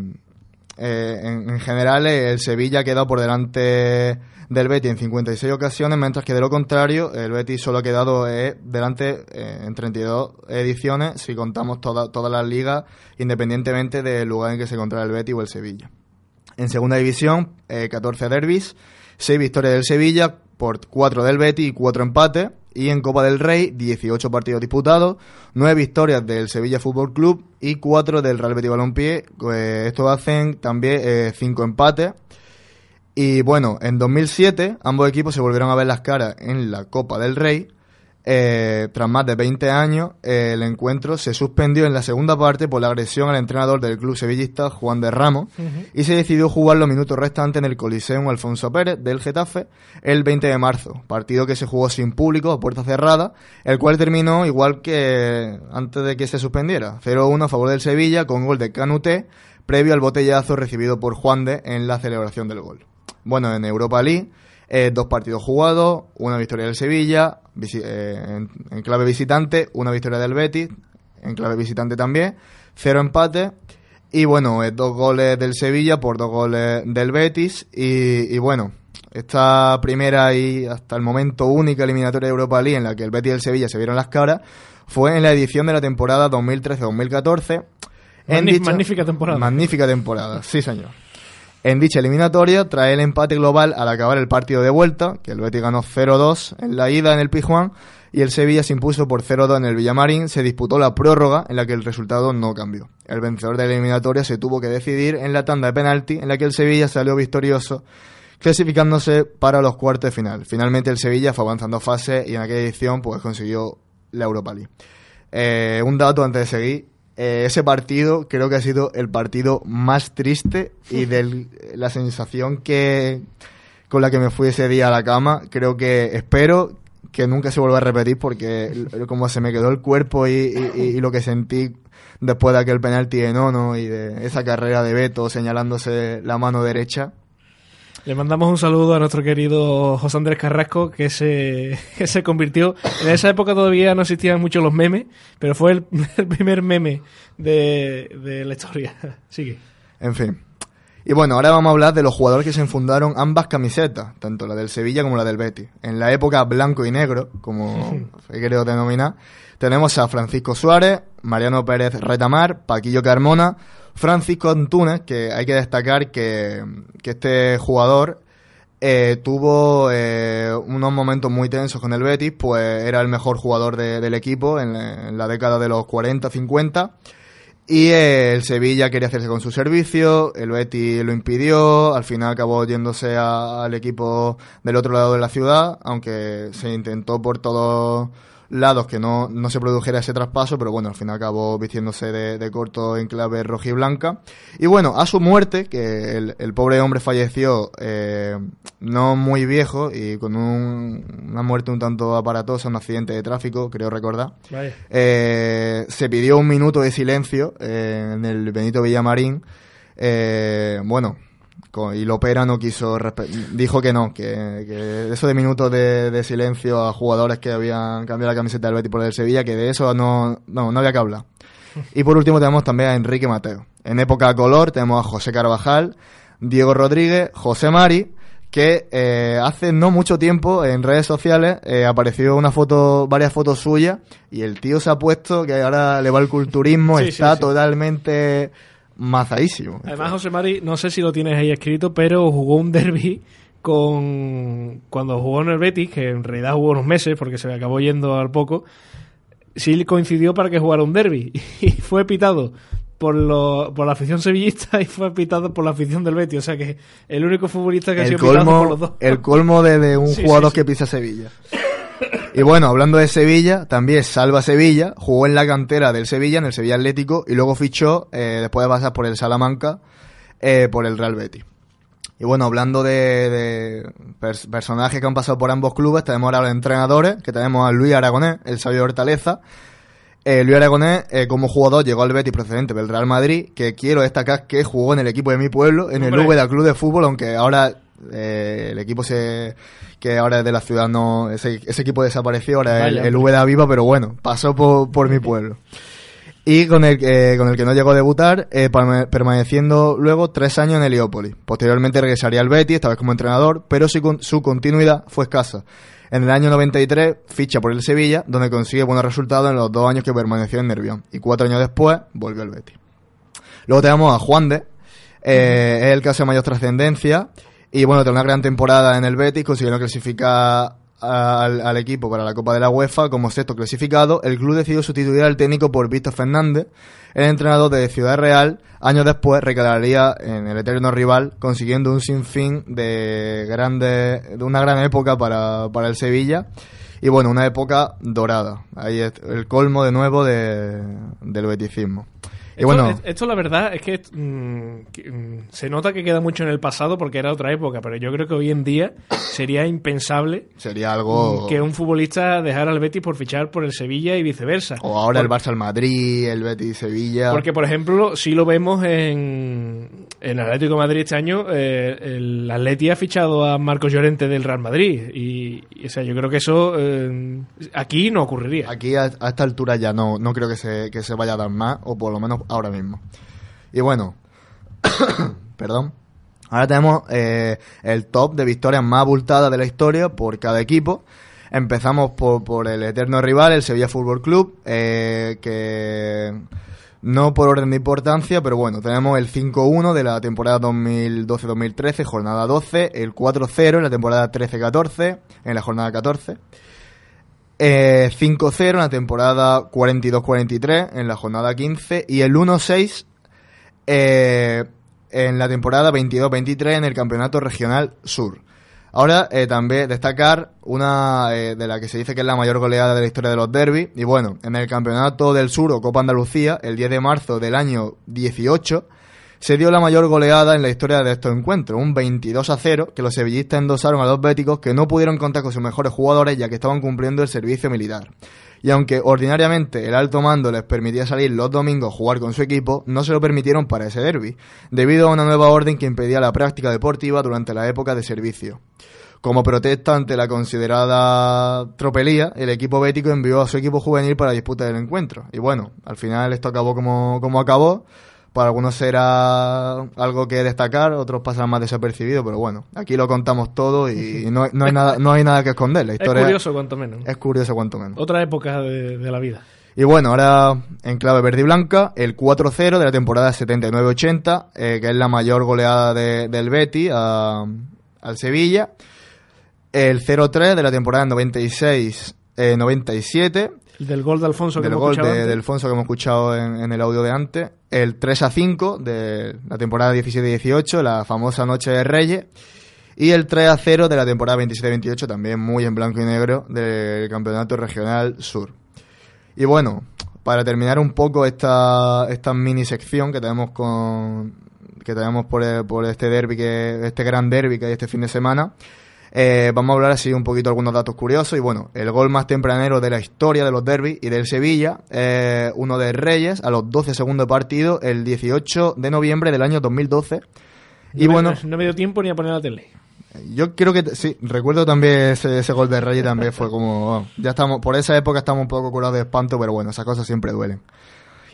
[SPEAKER 3] eh, en, general el Sevilla ha quedado por delante del Betis en 56 ocasiones, mientras que de lo contrario el Betis solo ha quedado eh, delante en 32 ediciones si contamos todas las ligas, independientemente del lugar en que se encontrara el Betis o el Sevilla. En segunda división, 14 derbis, 6 victorias del Sevilla por 4 del Betis y 4 empates. Y en Copa del Rey, 18 partidos disputados, 9 victorias del Sevilla Fútbol Club y 4 del Real Betis Balompié. Pues esto hacen también 5 eh, empates. Y bueno, en 2007 ambos equipos se volvieron a ver las caras en la Copa del Rey. Eh, tras más de 20 años, el encuentro se suspendió en la segunda parte por la agresión al entrenador del club sevillista, Juan de Ramos, y se decidió jugar los minutos restantes en el Coliseum Alfonso Pérez del Getafe el 20 de marzo, partido que se jugó sin público, a puerta cerrada, el cual terminó igual que antes de que se suspendiera, 0-1 a favor del Sevilla con gol de Canuté, previo al botellazo recibido por Juan de en la celebración del gol. Bueno, en Europa League eh, dos partidos jugados, una victoria del Sevilla, eh, en, clave visitante, una victoria del Betis, en clave visitante también, cero empate y bueno, eh, dos goles del Sevilla por dos goles del Betis y, bueno, esta primera y hasta el momento única eliminatoria de Europa League en la que el Betis y el Sevilla se vieron las caras fue en la edición de la temporada 2013-2014.
[SPEAKER 2] magnífica temporada.
[SPEAKER 3] Magnífica temporada, sí señor. En dicha eliminatoria trae el empate global al acabar el partido de vuelta, que el Betis ganó 0-2 en la ida en el Pijuán y el Sevilla se impuso por 0-2 en el Villamarín, se disputó la prórroga en la que el resultado no cambió. El vencedor de la eliminatoria se tuvo que decidir en la tanda de penalti en la que el Sevilla salió victorioso clasificándose para los cuartos de final. Finalmente el Sevilla fue avanzando fase y en aquella edición pues consiguió la Europa League. Eh, un dato antes de seguir, eh, ese partido creo que ha sido el partido más triste y de la sensación que con la que me fui ese día a la cama, creo que espero que nunca se vuelva a repetir porque como se me quedó el cuerpo y, lo que sentí después de aquel penalti de Nono y de esa carrera de Beto señalándose la mano derecha,
[SPEAKER 2] le mandamos un saludo a nuestro querido José Andrés Carrasco, que se, se convirtió. En esa época todavía no existían mucho los memes, pero fue el, primer meme de, la historia. Sigue.
[SPEAKER 3] En fin. Y bueno, ahora vamos a hablar de los jugadores que se enfundaron ambas camisetas, tanto la del Sevilla como la del Betis. En la época blanco y negro, como he querido denominar, tenemos a Francisco Suárez, Mariano Pérez Retamar, Paquillo Carmona, Francisco Antunes, que hay que destacar que, este jugador eh, tuvo eh, unos momentos muy tensos con el Betis, pues era el mejor jugador del equipo en, la década de los 40-50. Y eh, el Sevilla quería hacerse con su servicio, el Betis lo impidió, al final acabó yéndose al equipo del otro lado de la ciudad, aunque se intentó por todos lados que no, no se produjera ese traspaso, pero bueno, al final acabó vistiéndose de, de corto en clave rojiblanca. Y bueno, a su muerte, que el, el pobre hombre falleció eh, no muy viejo y con un- una muerte un tanto aparatosa, un accidente de tráfico, creo recordar. Eh, se pidió un minuto de silencio eh, en el Benito Villamarín. Eh, bueno, y Lopera no quiso, dijo que no, que, que eso de minutos de, de silencio a jugadores que habían cambiado la camiseta del Betis por el Sevilla, que de eso no, no, no había que hablar. Y por último tenemos también a Enrique Mateo. En época color tenemos a José Carvajal, Diego Rodríguez, José Mari, que eh, hace no mucho tiempo en redes sociales eh, apareció una foto, varias fotos suyas y el tío se ha puesto que ahora le va el culturismo,
[SPEAKER 2] Sí, sí,
[SPEAKER 3] está
[SPEAKER 2] sí.
[SPEAKER 3] totalmente mazadísimo.
[SPEAKER 2] Además, José Mari, no sé si lo tienes ahí escrito, pero jugó un derby con cuando jugó en el Betis, que en realidad jugó unos meses porque se me acabó yendo al poco. Sí coincidió para que jugara un derby y fue pitado por, lo, por la afición sevillista y fue pitado por la afición del Betis. O sea que el único futbolista que ha
[SPEAKER 3] el
[SPEAKER 2] sido pitado por los dos.
[SPEAKER 3] el colmo de, de un
[SPEAKER 2] Sí, sí,
[SPEAKER 3] jugador
[SPEAKER 2] sí.
[SPEAKER 3] que pisa Sevilla. Y bueno, hablando de Sevilla, también salva Sevilla, jugó en la cantera del Sevilla, en el Sevilla Atlético, y luego fichó, eh, después de pasar por el Salamanca, eh, por el Real Betis. Y bueno, hablando de, de pers- personajes que han pasado por ambos clubes, tenemos ahora los entrenadores, que tenemos a Luis Aragonés, el sabio de Hortaleza. Eh, Luis Aragonés, eh, como jugador, llegó al Betis procedente del Real Madrid, que quiero destacar que jugó en el equipo de mi pueblo, en el
[SPEAKER 2] Hombre.
[SPEAKER 3] Úbeda Club de Fútbol, aunque ahora eh, el equipo se que ahora es de la ciudad no ese, ese equipo desapareció ahora el,
[SPEAKER 2] Vaya,
[SPEAKER 3] el
[SPEAKER 2] hombre.
[SPEAKER 3] Úbeda viva pero bueno pasó por, por mi pueblo y con el, eh, con el que no llegó a debutar, eh, perma- permaneciendo luego tres años en Heliópolis. Posteriormente regresaría al Betis, esta vez como entrenador, pero su, con- su continuidad fue escasa. En el año 93 ficha por el Sevilla, donde consigue buenos resultados en los dos años que permaneció en Nervión. Y cuatro años después volvió al Betis. Luego tenemos a Juan de, eh, es el caso de mayor trascendencia. Y bueno, tras una gran temporada en el Betis, consiguieron clasificar al, al equipo para la Copa de la UEFA como sexto clasificado. El club decidió sustituir al técnico por Víctor Fernández, el entrenador de Ciudad Real. Años después recalaría en el eterno rival, consiguiendo un sinfín de grandes, de una gran época para, para el Sevilla. Y bueno, una época dorada. Ahí es el colmo de nuevo de, del beticismo.
[SPEAKER 2] Esto,
[SPEAKER 3] bueno,
[SPEAKER 2] es- esto la verdad es que, mm, que, mm, se nota que queda mucho en el pasado porque era otra época, pero yo creo que hoy en día sería impensable
[SPEAKER 3] sería algo...
[SPEAKER 2] que un futbolista dejara al Betis por fichar por el Sevilla y viceversa.
[SPEAKER 3] O ahora el Barça al Madrid, el Betis Sevilla.
[SPEAKER 2] Porque, por ejemplo, si lo vemos en, en Atlético Madrid este año, eh, el Atleti ha fichado a Marcos Llorente del Real Madrid. Y, o sea, yo creo que eso eh, aquí no ocurriría.
[SPEAKER 3] Aquí a, a esta altura ya no, no creo que se, que se vaya a dar más, o por lo menos ahora mismo. Y bueno, perdón. Ahora tenemos eh, el top de victorias más abultadas de la historia por cada equipo. Empezamos por, por el eterno rival, el Sevilla Fútbol Club, eh, que no por orden de importancia, pero bueno, tenemos el 5-1 de la temporada 2012-2013, jornada 12, el 4-0 en la temporada 13-14, en la jornada 14. Eh, 5-0 en la temporada 42-43, en la jornada 15. Y el 1-6 eh, en la temporada 22-23 en el Campeonato Regional Sur. Ahora eh, también destacar una eh, de la que se dice que es la mayor goleada de la historia de los derbis. Y bueno, en el Campeonato del Sur o Copa Andalucía, el 10 de marzo del año 18, se dio la mayor goleada en la historia de estos encuentros, un 22 a 0, que los sevillistas endosaron a los béticos que no pudieron contar con sus mejores jugadores ya que estaban cumpliendo el servicio militar. Y aunque ordinariamente el alto mando les permitía salir los domingos a jugar con su equipo, no se lo permitieron para ese derby, debido a una nueva orden que impedía la práctica deportiva durante la época de servicio. Como protesta ante la considerada tropelía, el equipo bético envió a su equipo juvenil para disputar el encuentro. Y bueno, al final esto acabó como, como acabó. Para algunos será algo que destacar, otros pasan más desapercibidos, pero bueno, aquí lo contamos todo y no, no hay, nada, no hay nada que esconder. La
[SPEAKER 2] Es curioso, cuanto menos.
[SPEAKER 3] es curioso cuanto menos.
[SPEAKER 2] Otra época de, de la vida.
[SPEAKER 3] Y bueno, ahora en clave verde y blanca, el 4-0 de la temporada 79-80, eh, que es la mayor goleada de- del Betty a- al Sevilla. El 0-3 de la temporada 96-97.
[SPEAKER 2] Del gol de Alfonso
[SPEAKER 3] que
[SPEAKER 2] hemos
[SPEAKER 3] gol
[SPEAKER 2] escuchado
[SPEAKER 3] de, Alfonso que hemos escuchado en, en el audio de antes. El 3 a 5 de la temporada 17-18, la famosa Noche de Reyes. Y el 3 a 0 de la temporada 27-28, también muy en blanco y negro, del Campeonato Regional Sur. Y bueno, para terminar un poco esta, esta mini sección que tenemos con que tenemos por, por este derby que este gran derby que hay este fin de semana eh, vamos a hablar así un poquito algunos datos curiosos y bueno el gol más tempranero de la historia de los derbis y del Sevilla eh, uno de Reyes a los 12 segundos de partido el 18 de noviembre del año 2012 y
[SPEAKER 2] no
[SPEAKER 3] bueno
[SPEAKER 2] me, no me dio tiempo ni a poner la tele.
[SPEAKER 3] yo creo que sí, recuerdo también ese, ese gol de Reyes también fue como, oh, ya estamos, por esa época estamos un poco curados de espanto, pero bueno, esas cosas siempre duelen.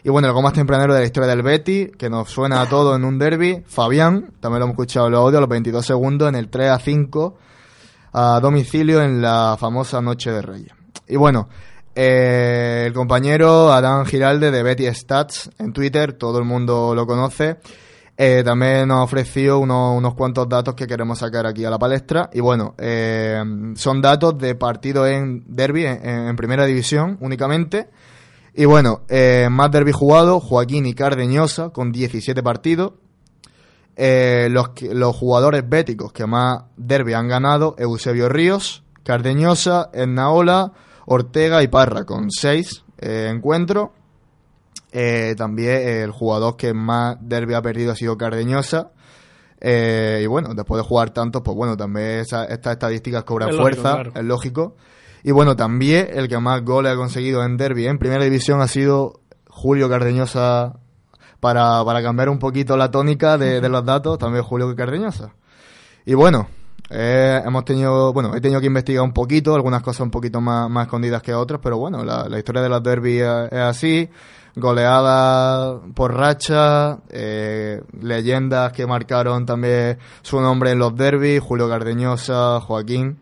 [SPEAKER 3] Y bueno, el gol más tempranero de la historia del Betty, que nos suena a todo en un derby, Fabián, también lo hemos escuchado en los audios, a los 22 segundos, en el 3 a 5, a domicilio en la famosa Noche de Reyes. Y bueno, eh, el compañero Adán Giralde de Betty Stats en Twitter, todo el mundo lo conoce, eh, también nos ha ofrecido unos, unos cuantos datos que queremos sacar aquí a la palestra. Y bueno, eh, son datos de partidos en derby, en, en primera división únicamente. Y bueno, más derby jugado, Joaquín y Cardeñosa con 17 partidos. Eh, los, los jugadores béticos que más derby han ganado, Eusebio Ríos, Cardeñosa, Ennaola, Ortega y Parra con 6 encuentros. Eh, también eh, el jugador que más derby ha perdido ha sido Cardeñosa. Eh, y bueno, después de jugar tantos, pues bueno, también esa- estas estadísticas cobran
[SPEAKER 2] Es lógico,
[SPEAKER 3] fuerza,
[SPEAKER 2] claro.
[SPEAKER 3] es lógico. Y bueno, también el que más goles ha conseguido en derby en primera división ha sido Julio Cardeñosa. Para, para cambiar un poquito la tónica de, de los datos, también Julio Cardeñosa. Y bueno, eh, hemos tenido, bueno, he tenido que investigar un poquito, algunas cosas un poquito más, más escondidas que otras, pero bueno, la, historia de los derbis es, así, goleada por racha, eh, leyendas que marcaron también su nombre en los derbis, Julio Cardeñosa, Joaquín.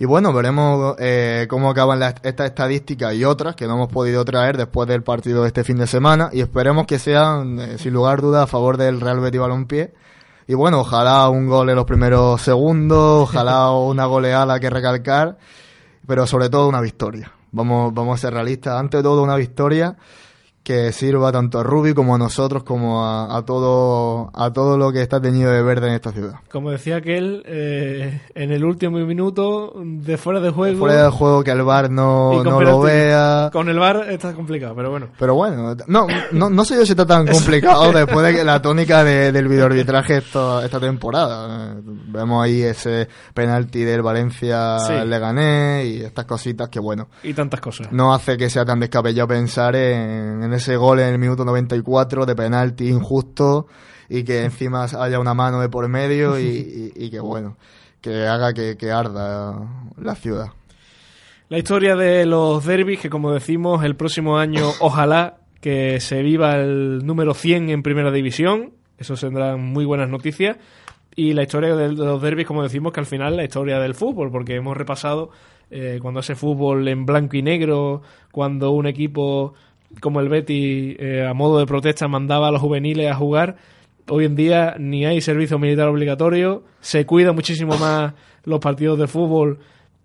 [SPEAKER 3] Y bueno, veremos eh, cómo acaban las- estas estadísticas y otras que no hemos podido traer después del partido de este fin de semana y esperemos que sean, eh, sin lugar a dudas, a favor del Real Betis Balompié. Y bueno, ojalá un gol en los primeros segundos, ojalá una goleada que recalcar, pero sobre todo una victoria. Vamos, vamos a ser realistas. Ante de todo, una victoria que sirva tanto a Rubi como a nosotros, como a, a todo, a todo lo que está teñido de verde en esta ciudad.
[SPEAKER 2] Como decía aquel, eh, en el último minuto de fuera de juego.
[SPEAKER 3] Fuera del juego que el bar no, no lo vea.
[SPEAKER 2] Con el bar está complicado, pero bueno.
[SPEAKER 3] Pero bueno, no, no, no sé yo si está tan complicado después de que la tónica de- del videoarbitraje esta, esta temporada. Vemos ahí ese penalti del Valencia
[SPEAKER 2] Sí.
[SPEAKER 3] Leganés y estas cositas que bueno,
[SPEAKER 2] Y tantas cosas.
[SPEAKER 3] no hace que sea tan descabellado pensar en, en ese gol en el minuto 94 de penalti injusto y que encima haya una mano de por medio y, que bueno, que haga que, arda la ciudad.
[SPEAKER 2] La historia de los derbis, que como decimos, el próximo año ojalá que se viva el número 100 en primera división. Eso tendrán muy buenas noticias. Y la historia de los derbis, como decimos, que al final la historia del fútbol, porque hemos repasado eh, cuando ese fútbol en blanco y negro, cuando un equipo como el Betty, eh, a modo de protesta, mandaba a los juveniles a jugar. Hoy en día ni hay servicio militar obligatorio, se cuida muchísimo más los partidos de fútbol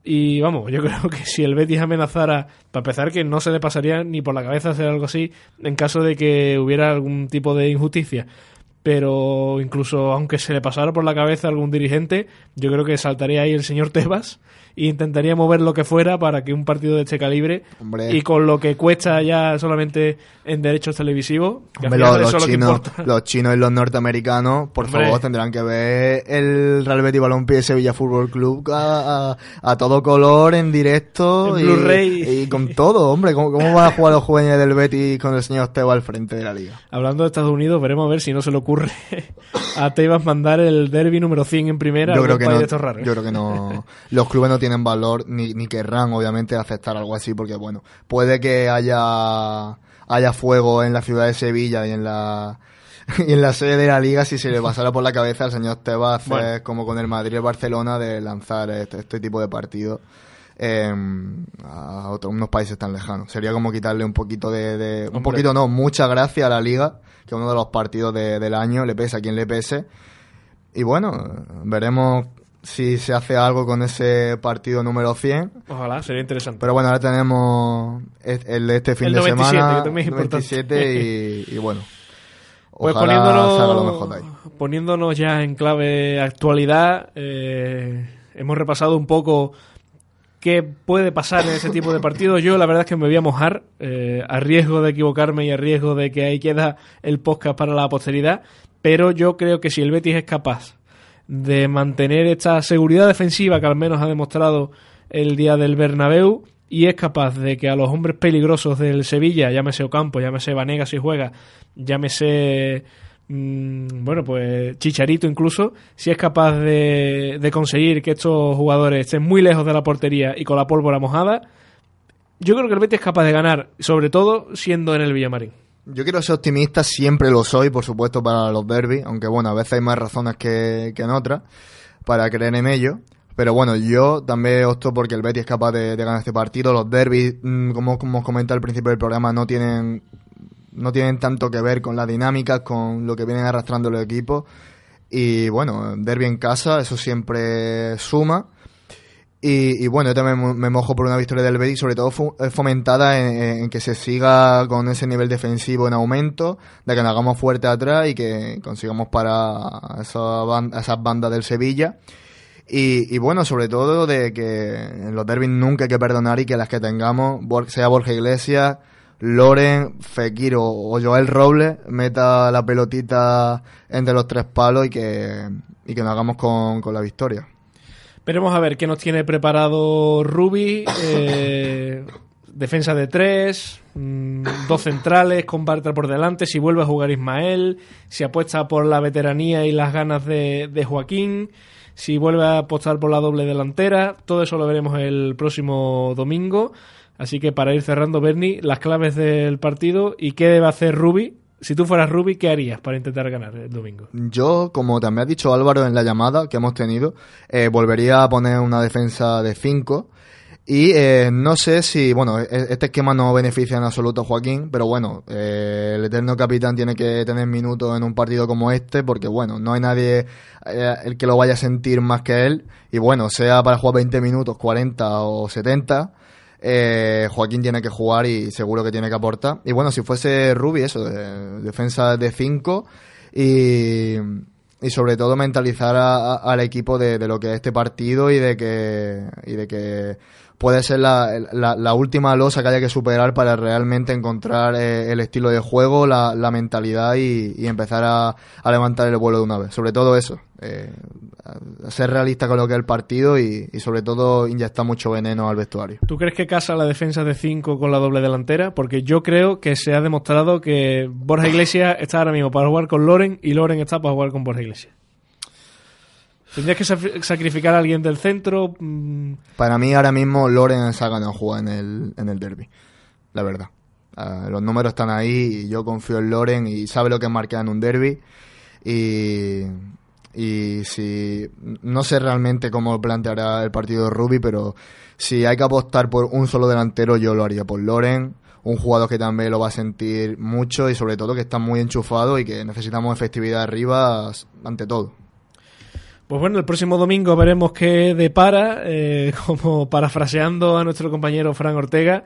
[SPEAKER 2] y vamos, yo creo que si el Betis amenazara, para empezar, que no se le pasaría ni por la cabeza hacer algo así en caso de que hubiera algún tipo de injusticia. Pero incluso aunque se le pasara por la cabeza a algún dirigente, yo creo que saltaría ahí el señor Tebas e intentaría mover lo que fuera para que un partido de este calibre
[SPEAKER 3] Hombre.
[SPEAKER 2] y con lo que cuesta ya solamente en derechos televisivos,
[SPEAKER 3] Hombre, los,
[SPEAKER 2] lo
[SPEAKER 3] chinos, los chinos y los norteamericanos, por
[SPEAKER 2] Hombre.
[SPEAKER 3] favor, tendrán que ver el Real Betis Balompié Sevilla Fútbol Club a, a- a todo color, en directo.
[SPEAKER 2] En
[SPEAKER 3] y, con todo, hombre. ¿Cómo, cómo van a jugar los juveniles del Betis con el señor Teo al frente de la liga?
[SPEAKER 2] Hablando de Estados Unidos, veremos a ver si no se le ocurre a Tebas mandar el derby número 100 en primera
[SPEAKER 3] Yo creo que no,
[SPEAKER 2] raros.
[SPEAKER 3] yo creo que no, los clubes no tienen valor ni, ni querrán obviamente aceptar algo así porque bueno, puede que haya, haya fuego en la ciudad de Sevilla y en la, y en la sede de la liga si se le pasara por la cabeza al señor Tebas hacer
[SPEAKER 2] Bueno.
[SPEAKER 3] como con el Madrid y el Barcelona de lanzar este, este tipo de partidos em, a otros, unos países tan lejanos. Sería como quitarle un poquito de, de- un
[SPEAKER 2] Hombre.
[SPEAKER 3] poquito no, mucha gracia a la liga, que uno de los partidos de- del año le pese a quien le pese. Y bueno, veremos si se hace algo con ese partido número 100.
[SPEAKER 2] Ojalá, sería interesante.
[SPEAKER 3] Pero bueno, ahora tenemos el de este fin de semana, que 97 y, y, bueno.
[SPEAKER 2] Pues poniéndonos, poniéndonos ya en clave actualidad, eh, hemos repasado un poco qué puede pasar en ese tipo de partidos. Yo la verdad es que me voy a mojar, eh, a riesgo de equivocarme y a riesgo de que ahí queda el podcast para la posteridad, pero yo creo que si el Betis es capaz de mantener esta seguridad defensiva que al menos ha demostrado el día del Bernabéu y es capaz de que a los hombres peligrosos del Sevilla, llámese Ocampo, llámese Vanega si juega, llámese mm, bueno, pues Chicharito incluso, si es capaz de, conseguir que estos jugadores estén muy lejos de la portería y con la pólvora mojada, yo creo que el Betis es capaz de ganar, sobre todo siendo en el Villamarín.
[SPEAKER 3] Yo quiero ser optimista, siempre lo soy, por supuesto, para los derbis, aunque bueno, a veces hay más razones que, en otras para creer en ello. Pero bueno, yo también opto porque el Betis es capaz de, ganar este partido. Los derbis, mm, como, como os comenté al principio del programa, no tienen, no tienen tanto que ver con las dinámicas, con lo que vienen arrastrando los equipos. Y bueno, derby en casa, eso siempre suma. Y, bueno, yo también me mojo por una victoria del Betis, sobre todo eh, fomentada en, que se siga con ese nivel defensivo en aumento, de que nos hagamos fuerte atrás y que consigamos para esas bandas del Sevilla. Y, bueno, sobre todo de que en los derbis nunca hay que perdonar y que las que tengamos, sea Borja Iglesias, Loren, Fekir o, Joel Robles, meta la pelotita entre los tres palos y que, y que nos hagamos con la victoria.
[SPEAKER 2] Veremos a ver qué nos tiene preparado Ruby. Eh, defensa de tres, mm, dos centrales, con por delante, si vuelve a jugar Ismael, si apuesta por la veteranía y las ganas de, de Joaquín, si vuelve a apostar por la doble delantera, todo eso lo veremos el próximo domingo. Así que para ir cerrando, Bernie, las claves del partido y qué debe hacer Ruby si tú fueras Ruby, ¿qué harías para intentar ganar el domingo?
[SPEAKER 3] Yo, como también ha dicho Álvaro en la llamada que hemos tenido, eh, volvería a poner una defensa de 5. Y eh, no sé si, bueno, e-, este esquema no beneficia en absoluto a Joaquín, pero bueno, eh, el eterno capitán tiene que tener minutos en un partido como este, porque bueno, no hay nadie el que lo vaya a sentir más que él. Y bueno, sea para jugar 20 minutos, 40 o 70, eh, Joaquín tiene que jugar y seguro que tiene que aportar. Y bueno, si fuese Rubi, eso, defensa de 5 y, y sobre todo mentalizar al equipo de, de, lo que es este partido y de que, y de que puede ser la, última losa que haya que superar para realmente encontrar eh, el estilo de juego, la, la mentalidad y, empezar a, levantar el vuelo de una vez. Sobre todo eso, eh, ser realista con lo que es el partido y, sobre todo inyectar mucho veneno al vestuario.
[SPEAKER 2] ¿Tú crees que casa la defensa de 5 con la doble delantera? Porque yo creo que se ha demostrado que Borja Iglesias está ahora mismo para jugar con Loren y Loren está para jugar con Borja Iglesias. ¿Tendrías que sacrificar a alguien del centro? Mm.
[SPEAKER 3] Para mí ahora mismo Loren ha ganado jugar en el, en el derby, la verdad. Ah, los números están ahí y yo confío en Loren y sabe lo que es marcar en un derby. Y, y si no sé realmente cómo planteará el partido de Ruby, pero si hay que apostar por un solo delantero, yo lo haría por Loren, un jugador que también lo va a sentir mucho y sobre todo que está muy enchufado y que necesitamos efectividad arriba ante todo.
[SPEAKER 2] Pues bueno, el próximo domingo veremos qué depara, eh, como parafraseando a nuestro compañero Fran Ortega,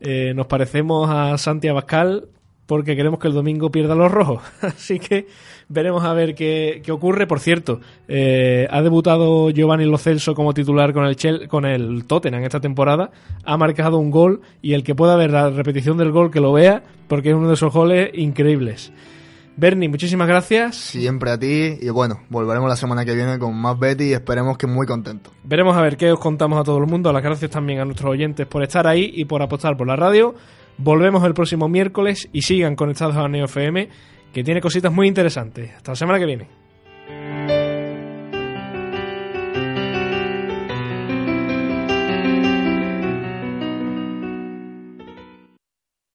[SPEAKER 2] eh, nos parecemos a Santi Abascal porque queremos que el domingo pierda los rojos. Así que veremos a ver qué, ocurre. Por cierto, eh, ha debutado Giovanni Lo Celso como titular con el, con el Tottenham esta temporada. Ha marcado un gol y el que pueda ver la repetición del gol que lo vea porque es uno de esos goles increíbles. Bernie, muchísimas gracias.
[SPEAKER 3] Siempre a ti y bueno, volveremos la semana que viene con más Betty y esperemos que muy contentos.
[SPEAKER 2] Veremos a ver qué os contamos a todo el mundo. Las gracias también a nuestros oyentes por estar ahí y por apostar por la radio. Volvemos el próximo miércoles y sigan conectados a Neo FM que tiene cositas muy interesantes. Hasta la semana que viene.